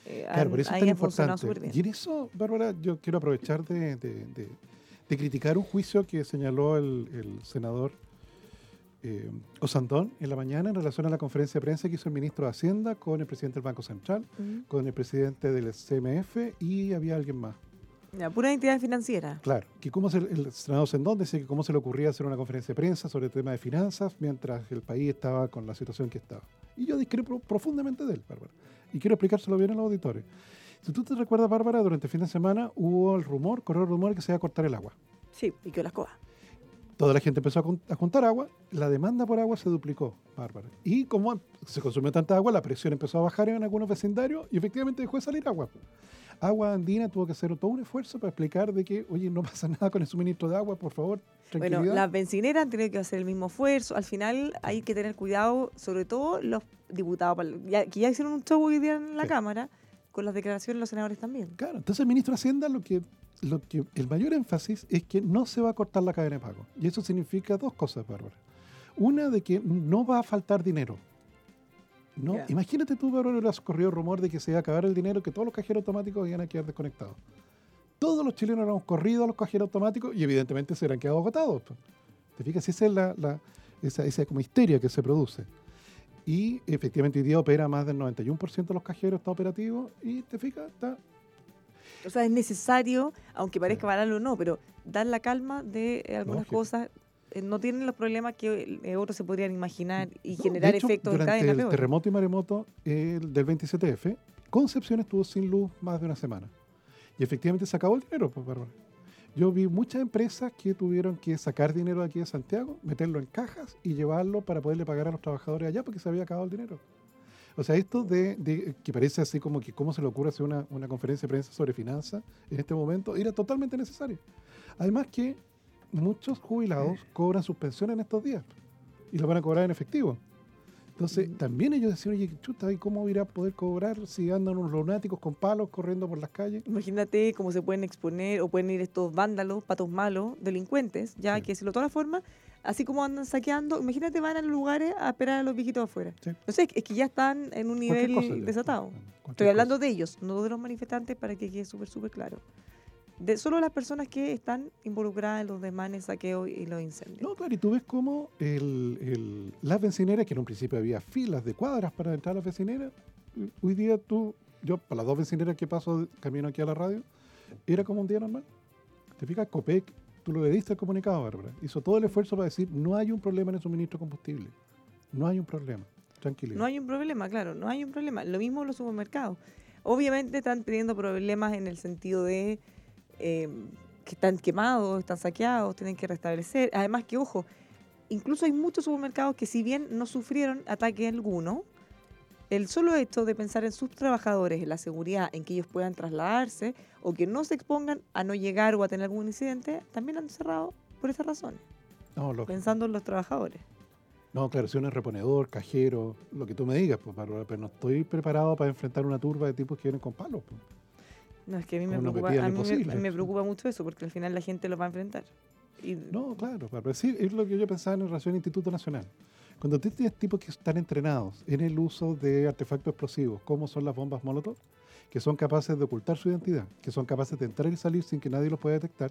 Eh, Claro, por eso es tan importante. Y en eso, Bárbara, yo quiero aprovechar de, de- de- de criticar un juicio que señaló el, el senador eh, Osandón en la mañana en relación a la conferencia de prensa que hizo el ministro de Hacienda con el presidente del Banco Central, Ujú. con el presidente del CMF y había alguien más. Ya, pura entidad financiera. Claro, que cómo se, el senador Sendón decía que cómo se le ocurría hacer una conferencia de prensa sobre el tema de finanzas mientras el país estaba con la situación que estaba. Y yo discrepo profundamente de él, Bárbara. Y quiero explicárselo bien a los auditores. Si tú te recuerdas, Bárbara, durante el fin de semana hubo el rumor, corrió el rumor que se iba a cortar el agua. Sí, y que las cosas. Toda la gente empezó a juntar agua, la demanda por agua se duplicó, Bárbara. Y como se consumió tanta agua, la presión empezó a bajar en algunos vecindarios y efectivamente dejó de salir agua. Agua Andina tuvo que hacer todo un esfuerzo para explicar de que, oye, no pasa nada con el suministro de agua, por favor. Bueno, las bencineras han tenido que hacer el mismo esfuerzo. Al final hay que tener cuidado, sobre todo los diputados, que ya hicieron un show hoy día en la Sí. Cámara, con las declaraciones de los senadores también. Claro, entonces el ministro de Hacienda lo que, lo que el mayor énfasis es que no se va a cortar la cadena de pago. Y eso significa dos cosas, Bárbara. Una de que no va a faltar dinero. No, Ya. Imagínate tú, Bárbara, hubiera corrido rumor de que se iba a acabar el dinero, que todos los cajeros automáticos iban a quedar desconectados. Todos los chilenos habíamos corrido a los cajeros automáticos y evidentemente se hubieran quedado agotados. pues. ¿Te fijas? Esa es la, la- esa, esa como histeria que se produce. Y efectivamente hoy día opera más del 91% de los cajeros, está operativo y te fijas, está O sea, es necesario, aunque parezca banal o no, pero dar la calma de algunas Lógico. cosas. Eh, no tienen los problemas que eh, otros se podrían imaginar y No, generar de hecho, efectos en durante cadena el peor. terremoto y maremoto eh, del 27F, Concepción estuvo sin luz más de una semana. Y efectivamente se acabó el dinero, pues, Bárbara. Yo vi muchas empresas que tuvieron que sacar dinero de aquí de Santiago, meterlo en cajas y llevarlo para poderle pagar a los trabajadores allá porque se había acabado el dinero. O sea, esto de, de- que parece así como que cómo se le ocurre hacer una, una conferencia de prensa sobre finanzas en este momento, era totalmente necesario. Además que muchos jubilados cobran sus pensiones en estos días y lo van a cobrar en efectivo. Entonces, también ellos decían, oye, chuta, ¿y cómo irá a poder cobrar si andan unos lunáticos con palos corriendo por las calles? Imagínate cómo se pueden exponer o pueden ir estos vándalos, patos malos, delincuentes, ya que si lo todas las formas, así como andan saqueando, imagínate van a los lugares a esperar a los viejitos afuera. No sé, es que ya están en un nivel cosa desatado. Estoy hablando de ellos, no de los manifestantes, para que quede súper, súper claro. De solo las personas que están involucradas en los desmanes, saqueos y los incendios. No, claro, y tú ves cómo el, el- las bencineras, que en un principio había filas de cuadras para entrar a las bencineras, hoy día tú, yo, para las dos bencineras que paso camino aquí a la radio, era como un día normal. Te fijas, COPEC, tú lo le diste el comunicado, Bárbara, hizo todo el esfuerzo para decir, no hay un problema en el suministro de combustible. No hay un problema. Tranquilidad. No hay un problema, claro, no hay un problema. Lo mismo en los supermercados. Obviamente están teniendo problemas en el sentido de eh, que están quemados, están saqueados, tienen que restablecer. Además que, ojo, incluso hay muchos supermercados que si bien no sufrieron ataque alguno, el solo hecho de pensar en sus trabajadores, en la seguridad, en que ellos puedan trasladarse o que no se expongan a no llegar o a tener algún incidente, también han cerrado por esas razones, No, lógico. pensando en los trabajadores. No, claro, si uno es reponedor, cajero, lo que tú me digas, pues, Bárbara, pero no estoy preparado para enfrentar una turba de tipos que vienen con palos. pues. No, es que a mí me, preocupa, metía a lo mí me- imposible. me, preocupa mucho eso, porque al final la gente lo va a enfrentar. Y No, claro, sí, es lo que yo pensaba en relación al Instituto Nacional. Cuando tú tienes tipos que están entrenados en el uso de artefactos explosivos, como son las bombas Molotov, que son capaces de ocultar su identidad, que son capaces de entrar y salir sin que nadie los pueda detectar,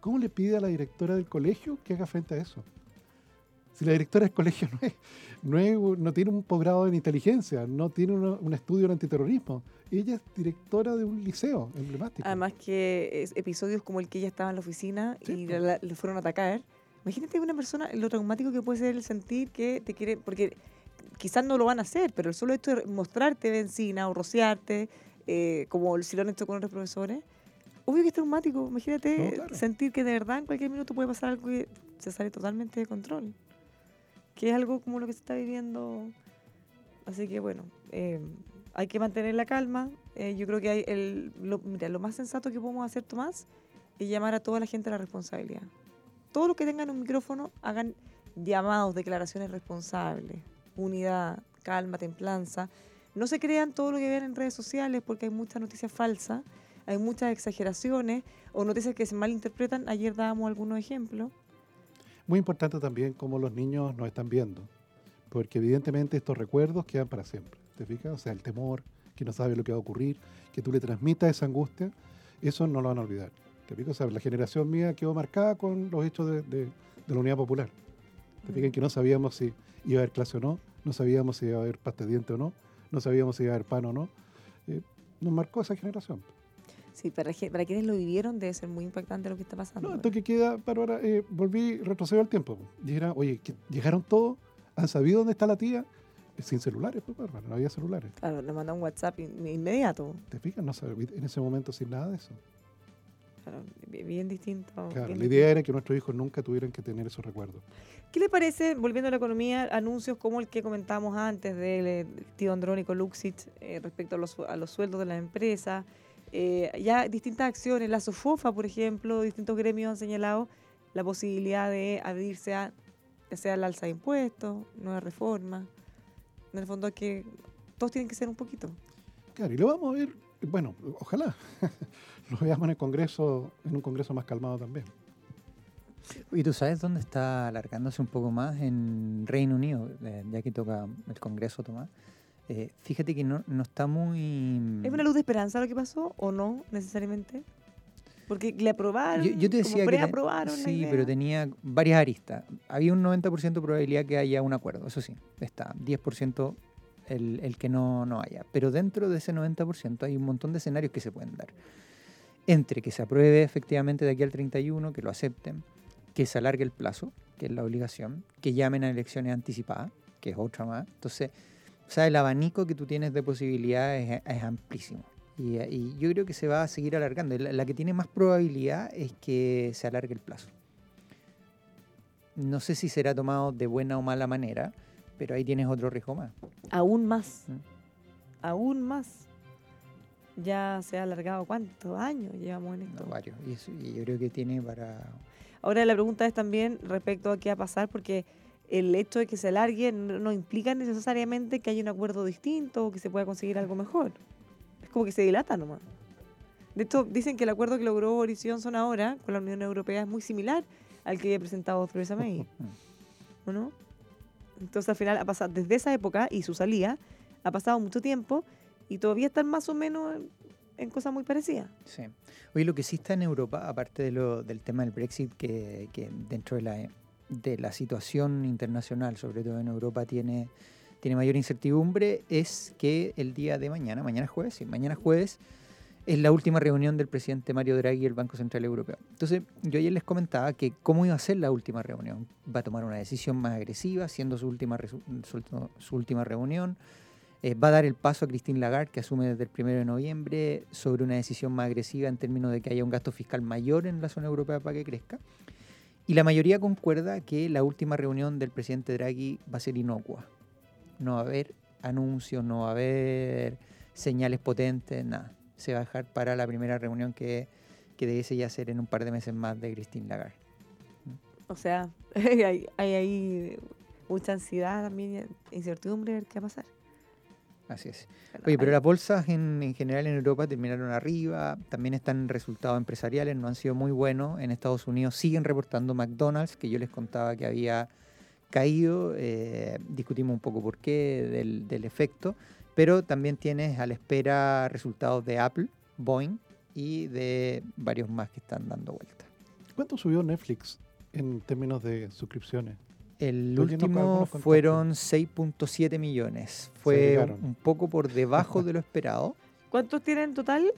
¿cómo le pide a la directora del colegio que haga frente a eso? Si la directora del colegio no, es, no, es- no tiene un posgrado en inteligencia, no tiene uno- un estudio en antiterrorismo, ella es directora de un liceo emblemático. además que es- episodios como el que ella estaba en la oficina y la- le fueron a atacar. Imagínate una persona, lo traumático que puede ser el sentir que te quiere, porque quizás no lo van a hacer, pero el solo hecho de mostrarte benzina o rociarte, eh, como si lo han hecho con otros profesores, obvio que es traumático. Imagínate No, claro. sentir que de verdad en cualquier minuto puede pasar algo que se sale totalmente de control. Que es algo como lo que se está viviendo. Así que bueno, eh, hay que mantener la calma. Eh, yo creo que hay el, lo, mira, lo más sensato que podemos hacer, Tomás, es llamar a toda la gente a la responsabilidad. Todos los que tengan un micrófono hagan llamados, declaraciones responsables, unidad, calma, templanza. No se crean todo lo que ven en redes sociales porque hay muchas noticias falsas, hay muchas exageraciones o noticias que se malinterpretan. Ayer dábamos algunos ejemplos. Muy importante también cómo los niños nos están viendo, porque evidentemente estos recuerdos quedan para siempre. ¿Te fijas? O sea, el temor, que no sabe lo que va a ocurrir, que tú le transmitas esa angustia, eso no lo van a olvidar. ¿Te fijas? O sea, la generación mía quedó marcada con los hechos de, de- de la Unidad Popular. ¿Te fijas? Que no sabíamos si iba a haber clase o no, no sabíamos si iba a haber pasta de diente o no, no sabíamos si iba a haber pan o no. Eh, nos marcó esa generación. Sí, para, para quienes lo vivieron debe ser muy impactante lo que está pasando. No, esto que queda, Bárbara, eh, volví, retrocedo al tiempo. po. Y era, oye, llegaron todos, han sabido dónde está la tía, Eh, sin celulares, pues, Bárbara, no había celulares. Claro, nos manda un WhatsApp in- inmediato. ¿Te fijas? No sabía, en ese momento sin nada de eso. Claro, bi- bien distinto. Claro, bien la idea era que nuestros hijos nunca tuvieran que tener esos recuerdos. ¿Qué le parece, volviendo a la economía, anuncios como el que comentábamos antes del eh, tío Andrónico Luxich eh, respecto a los, a los sueldos de la empresa? Eh, ya distintas acciones, la SOFOFA, por ejemplo, distintos gremios han señalado la posibilidad de abrirse a, ya sea el alza de impuestos, nueva reforma. En el fondo, es que todos tienen que ser un poquito. Claro, y lo vamos a ver, bueno, ojalá lo veamos en el Congreso, en un Congreso más calmado también. ¿Y tú sabes dónde está alargándose un poco más? En Reino Unido, eh, ya que toca el Congreso, Tomás. Eh, fíjate que no, no está muy... ¿Es una luz de esperanza lo que pasó o no necesariamente? Porque le aprobaron, Yo, yo te como decía que... sí, idea. pero tenía varias aristas. Había un 90% de probabilidad que haya un acuerdo, eso sí, está. 10% el, el que no, no haya. Pero dentro de ese 90% hay un montón de escenarios que se pueden dar. Entre que se apruebe efectivamente de aquí al 31, que lo acepten, que se alargue el plazo, que es la obligación, que llamen a elecciones anticipadas, que es otra más. Entonces, o sea, el abanico que tú tienes de posibilidades es, es amplísimo. Y, y yo creo que se va a seguir alargando. La que tiene más probabilidad es que se alargue el plazo. No sé si será tomado de buena o mala manera, pero ahí tienes otro riesgo más. Aún más. Mm. Aún más. Ya se ha alargado cuántos años llevamos en esto. No, varios. Y, eso- y yo creo que tiene para... Ahora la pregunta es también respecto a qué va a pasar, porque el hecho de que se alargue no, no implica necesariamente que haya un acuerdo distinto o que se pueda conseguir algo mejor. Es como que se dilata nomás. De hecho, dicen que el acuerdo que logró Boris Johnson ahora con la Unión Europea es muy similar al que había presentado Theresa May. ¿O no? Entonces al final ha pasado, desde esa época y su salida, ha pasado mucho tiempo y todavía están más o menos en, cosas muy parecidas. Sí. Oye, lo que sí está en Europa, aparte de lo, del tema del Brexit, que, que dentro de la, de la situación internacional, sobre todo en Europa, tiene, tiene mayor incertidumbre, es que el día de mañana, mañana jueves, sí, mañana jueves, es la última reunión del presidente Mario Draghi y el Banco Central Europeo. Entonces, yo ayer les comentaba que cómo iba a ser la última reunión. Va a tomar una decisión más agresiva, siendo su última, su, su última reunión. Eh, va a dar el paso a Christine Lagarde, que asume desde el 1 de noviembre, sobre una decisión más agresiva en términos de que haya un gasto fiscal mayor en la zona europea para que crezca. Y la mayoría concuerda que la última reunión del presidente Draghi va a ser inocua. No va a haber anuncios, no va a haber señales potentes, nada. Se va a dejar para la primera reunión que, que debiese ya ser en un par de meses más de Christine Lagarde. O sea, hay, hay mucha ansiedad también, incertidumbre de qué va a pasar. Así es. Bueno, Oye, pero las bolsas en, en general en Europa terminaron arriba, también están resultados empresariales, no han sido muy buenos. En Estados Unidos siguen reportando McDonald's, que yo les contaba que había caído, eh, discutimos un poco por qué, del, del efecto, pero también tienes a la espera resultados de Apple, Boeing y de varios más que están dando vuelta. ¿Cuánto subió Netflix en términos de suscripciones? El último fueron 6.7 millones, fue un poco por debajo de lo esperado. ¿Cuántos tienen en total?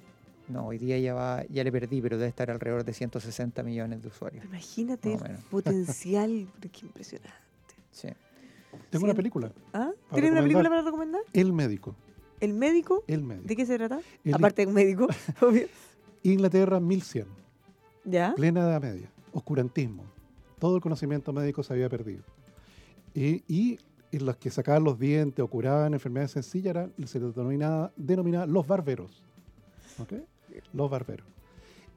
No, hoy día ya va, ya le perdí, pero debe estar alrededor de 160 millones de usuarios. Imagínate el potencial, pero qué impresionante. Sí. Tengo una película. ¿Ah? ¿Tienes una película para recomendar? El médico. ¿El médico? El médico. ¿De qué se trata? El- Aparte de un médico, obvio. Inglaterra, 1100. ¿Ya? Plena Edad Media. Oscurantismo. Todo el conocimiento médico se había perdido. Y, los que sacaban los dientes o curaban enfermedades sencillas eran, se les denominaba, denominaba los barberos. ¿Ok? Los barberos.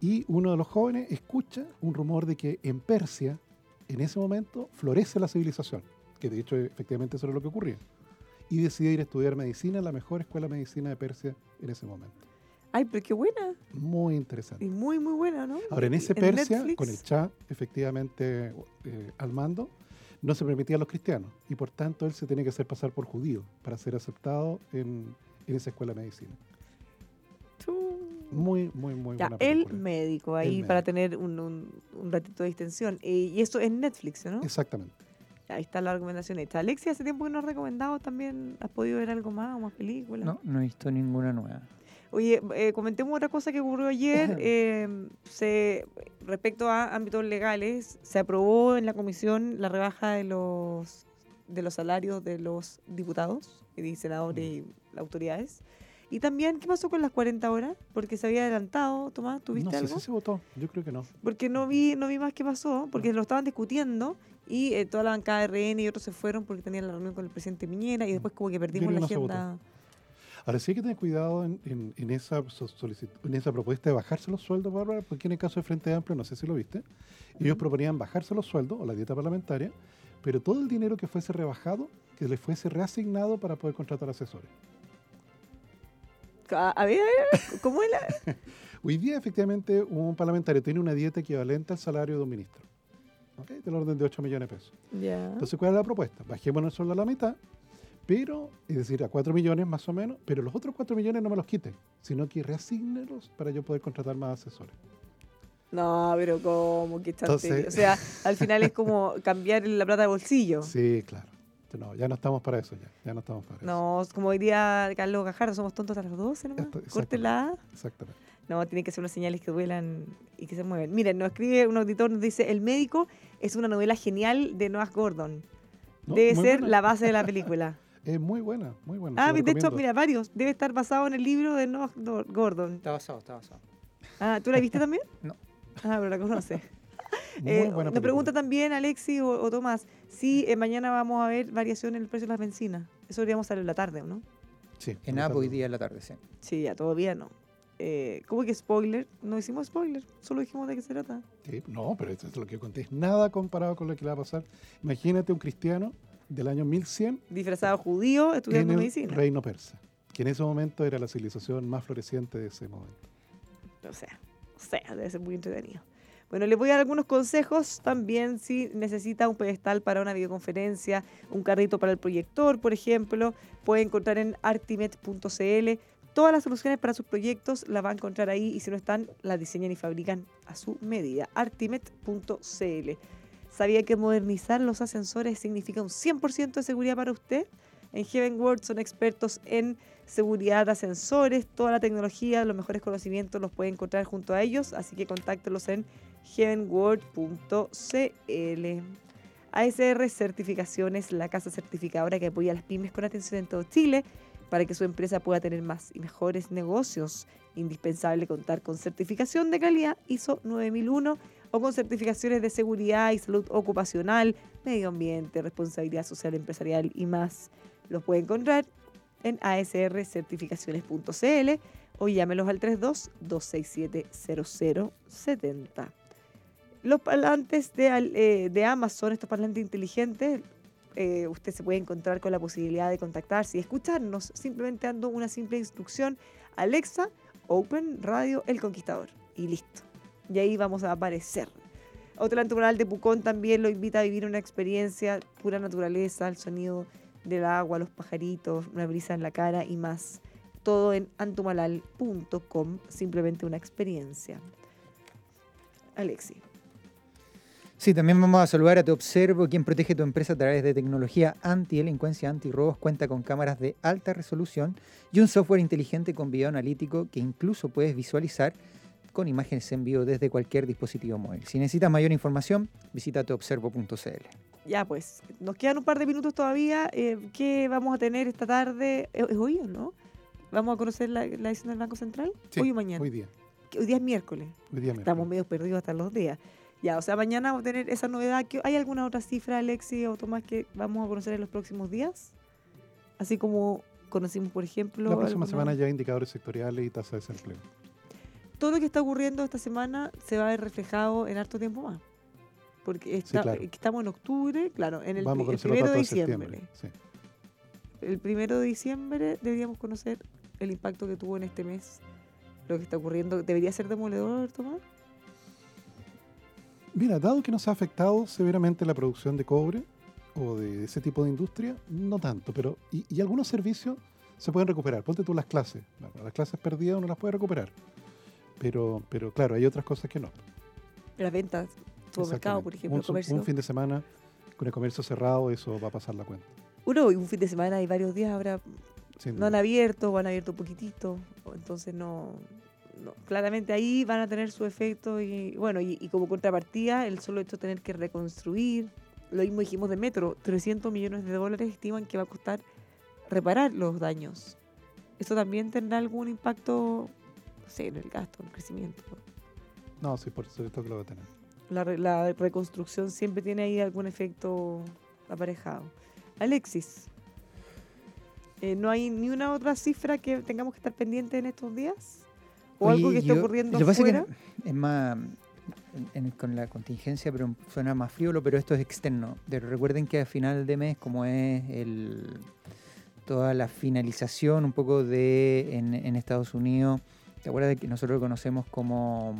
Y uno de los jóvenes escucha un rumor de que en Persia, en ese momento, florece la civilización. Que de hecho, efectivamente, eso era lo que ocurría. Y decide ir a estudiar medicina en la mejor escuela de medicina de Persia en ese momento. Ay, pero qué buena. Muy interesante. Y muy, muy buena, ¿no? Ahora, en ese Persia, con el Shah efectivamente eh, al mando, no se permitía a los cristianos. Y por tanto, él se tenía que hacer pasar por judío para ser aceptado en, en esa escuela de medicina. Muy, muy, muy Ya, buena el película. médico ahí El para tener un, un- un ratito de distensión. Y eso es Netflix, ¿no? Exactamente. Ahí está la recomendación hecha. Alexia, hace tiempo que nos has recomendado también. ¿Has podido ver algo más o más películas? No, no he visto ninguna nueva. Oye, eh, comentemos otra cosa que ocurrió ayer. eh, se, respecto a ámbitos legales, se aprobó en la comisión la rebaja de los de los salarios de los diputados y senadores y autoridades. Y también, ¿qué pasó con las 40 horas? Porque se había adelantado, Tomás, ¿tuviste No sé algo? si se votó. Yo creo que no. Porque no vi, no vi más qué pasó, porque lo estaban discutiendo y eh, toda la bancada de RN y otros se fueron porque tenían la reunión con el presidente Piñera y después como que perdimos la no agenda. Ahora sí hay que tener cuidado en, en- en esa en esa propuesta de bajarse los sueldos, Bárbara, porque en el caso de Frente Amplio, no sé si lo viste, ellos proponían bajarse los sueldos o la dieta parlamentaria, pero todo el dinero que fuese rebajado, que le fuese reasignado para poder contratar asesores. A, a ver, a ver, ¿cómo es la...? Hoy día, efectivamente, un parlamentario tiene una dieta equivalente al salario de un ministro, ¿ok? del orden de 8 millones de pesos. Ya. Entonces, ¿cuál es la propuesta? Bajemos el sueldo a la mitad, pero, es decir, a 4 millones más o menos, pero los otros 4 millones no me los quiten, sino que reasígnelos para yo poder contratar más asesores. No, pero como que Entonces- O sea, al final es como cambiar la plata de bolsillo. Sí, claro. No, ya no estamos para eso, ya. Ya no estamos para eso. No, como diría Carlos Gajardo, somos tontos hasta las 12 nomás. Córtela. Exactamente. No, tiene que ser unas señales que duelan y que se mueven. Miren, nos escribe un auditor, nos dice, El médico es una novela genial de Noah Gordon. No, Debe ser buena. la base de la película. Es muy buena, muy buena. ah, de hecho, mira, varios. Debe estar basado en el libro de Noah Gordon. Está basado, está basado. Ah, ¿tú la viste también? No. Ah, pero la conoces. Muy Eh, película. pregunta también Alexi o, o Tomás si eh, mañana vamos a ver variación en el precio de las bencinas. Eso deberíamos salir en la tarde, ¿o no? Sí. En app hoy día en la tarde, sí. Sí, ya, todavía no. Eh, ¿Cómo que spoiler? No hicimos spoiler, solo dijimos de qué se trata. Sí, no, pero esto es lo que conté. Es nada comparado con lo que le va a pasar. Imagínate un cristiano del año 1100 Disfrazado judío estudiando en el medicina. reino persa, que en ese momento era la civilización más floreciente de ese momento. O sea, o sea, debe ser muy entretenido. Bueno, les voy a dar algunos consejos también si necesita un pedestal para una videoconferencia, un carrito para el proyector, por ejemplo, puede encontrar en artimet.cl. Todas las soluciones para sus proyectos las va a encontrar ahí y si no están, las diseñan y fabrican a su medida. artimet.cl. ¿Sabía que modernizar los ascensores significa un 100% de seguridad para usted? En Heaven World son expertos en seguridad de ascensores, toda la tecnología, los mejores conocimientos los puede encontrar junto a ellos, así que contáctelos en heavenworld.cl. ASR Certificaciones, la casa certificadora que apoya a las pymes con atención en todo Chile para que su empresa pueda tener más y mejores negocios. Indispensable contar con certificación de calidad ISO 9001 o con certificaciones de seguridad y salud ocupacional, medio ambiente, responsabilidad social empresarial y más. Los puede encontrar en asrcertificaciones.cl o llámelos al 32 267 0070. Los parlantes eh, de Amazon, estos parlantes inteligentes, eh, usted se puede encontrar con la posibilidad de contactarse y escucharnos simplemente dando una simple instrucción. Alexa, Open Radio El Conquistador. Y listo. Y ahí vamos a aparecer. Otro Natural de Pucón también lo invita a vivir una experiencia pura naturaleza, el sonido del agua, los pajaritos, una brisa en la cara y más. Todo en antumalal.com, simplemente una experiencia. Alexi. Sí, también vamos a saludar a Te Observo, quien protege tu empresa a través de tecnología anti-delincuencia, anti-robos, cuenta con cámaras de alta resolución y un software inteligente con video analítico que incluso puedes visualizar con imágenes en vivo desde cualquier dispositivo móvil. Si necesitas mayor información, visita teobservo.cl. Ya pues, nos quedan un par de minutos todavía. Eh, ¿Qué vamos a tener esta tarde? ¿Es es hoy o no? ¿Vamos a conocer la, la decisión del Banco Central? Sí, hoy o mañana. Hoy día. hoy día es miércoles. Hoy día Estamos medio perdidos hasta los días. Ya, o sea, mañana vamos a tener esa novedad. ¿Qué- ¿Hay alguna otra cifra, Alexi o Tomás, que vamos a conocer en los próximos días? Así como conocimos, por ejemplo... La próxima alguna- semana ya indicadores sectoriales y tasa de desempleo. Todo lo que está ocurriendo esta semana se va a ver reflejado en harto tiempo más. Porque está- claro. estamos en octubre, claro, en el, Vamos primero de diciembre. sí. El primero de diciembre deberíamos conocer el impacto que tuvo en este mes, lo que está ocurriendo. ¿Debería ser demoledor, Tomás? Mira, dado que nos ha afectado severamente la producción de cobre o de ese tipo de industria, no tanto, pero y, y algunos servicios se pueden recuperar. Ponte tú las clases. Las clases perdidas uno las puede recuperar. Pero, pero claro, hay otras cosas que no. Las ventas, supermercado, Exactamente. por ejemplo, un, su- comercio. un fin de semana con el comercio cerrado, eso va a pasar la cuenta. Uno, un fin de semana y varios días habrá no han abierto o han abierto poquitito. Entonces no, no- Claramente ahí van a tener su efecto y bueno, y, y como contrapartida el solo hecho de tener que reconstruir, lo mismo dijimos de Metro, 300 millones de dólares estiman que va a costar reparar los daños. ¿Eso también tendrá algún impacto, sé, en el gasto, en el crecimiento? No, sí, por supuesto que lo va a tener. La, re- la reconstrucción siempre tiene ahí algún efecto aparejado. Alexis, eh, ¿no hay ni una otra cifra que tengamos que estar pendientes en estos días? ¿O algo que esté yo- ocurriendo Lo que es afuera? que es más en- en- con la contingencia, pero suena más frívolo, pero esto es externo. Pero recuerden que a final de mes, como es el toda la finalización un poco de en, en Estados Unidos, ¿te acuerdas de que nosotros lo conocemos como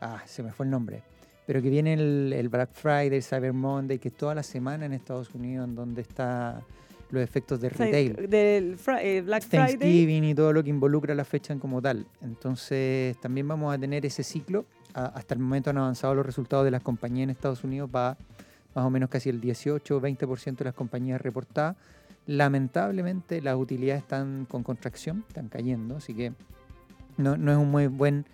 ah, se me fue el nombre? Pero que viene el, el Black Friday, el Cyber Monday, que es toda la semana en Estados Unidos en donde está los efectos de retail. Del eh, Black Friday. Thanksgiving y todo lo que involucra la fecha como tal. Entonces, también vamos a tener ese ciclo. A- hasta el momento han avanzado los resultados de las compañías en Estados Unidos, va más o menos casi el 18 o 20% de las compañías reportadas. Lamentablemente, las utilidades están con contracción, están cayendo, así que no, no es un muy buen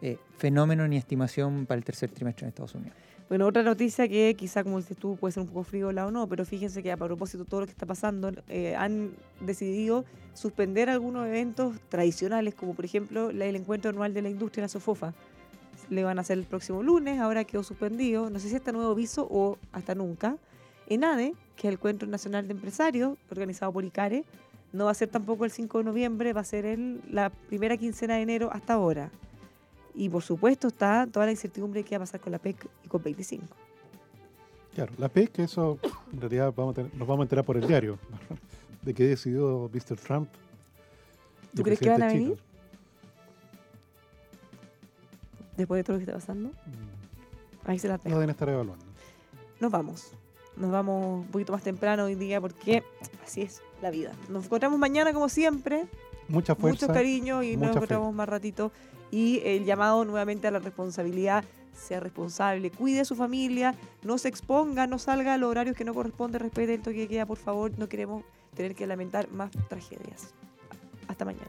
eh, fenómeno ni estimación para el tercer trimestre en Estados Unidos. Bueno, otra noticia que quizá, como dices tú, puede ser un poco frívola o no, pero fíjense que a propósito de todo lo que está pasando, eh, han decidido suspender algunos eventos tradicionales, como por ejemplo el encuentro anual de la industria, la SOFOFA. Le van a hacer el próximo lunes, ahora quedó suspendido, no sé si hasta nuevo aviso o hasta nunca. ENADE, que es el Encuentro Nacional de Empresarios, organizado por ICARE, no va a ser tampoco el 5 de noviembre, va a ser el, la primera quincena de enero hasta ahora. Y por supuesto está toda la incertidumbre que va a pasar con la PEC y con 25. Claro, la PEC, eso en realidad vamos a tener- nos vamos a enterar por el diario de qué decidió Mr. Trump. ¿Tú crees que van a venir? Después de todo lo que está pasando. Ahí se las Lo dejo. deben estar evaluando. Nos vamos. Nos vamos un poquito más temprano hoy día porque así es la vida. Nos encontramos mañana como siempre. Mucha fuerza. Mucho cariño y nos fe. encontramos más ratito. Y el llamado nuevamente a la responsabilidad. Sea responsable, cuide a su familia, no se exponga, no salga a los horarios que no corresponde, respete el toque de queda, por favor. No queremos tener que lamentar más tragedias. Hasta mañana.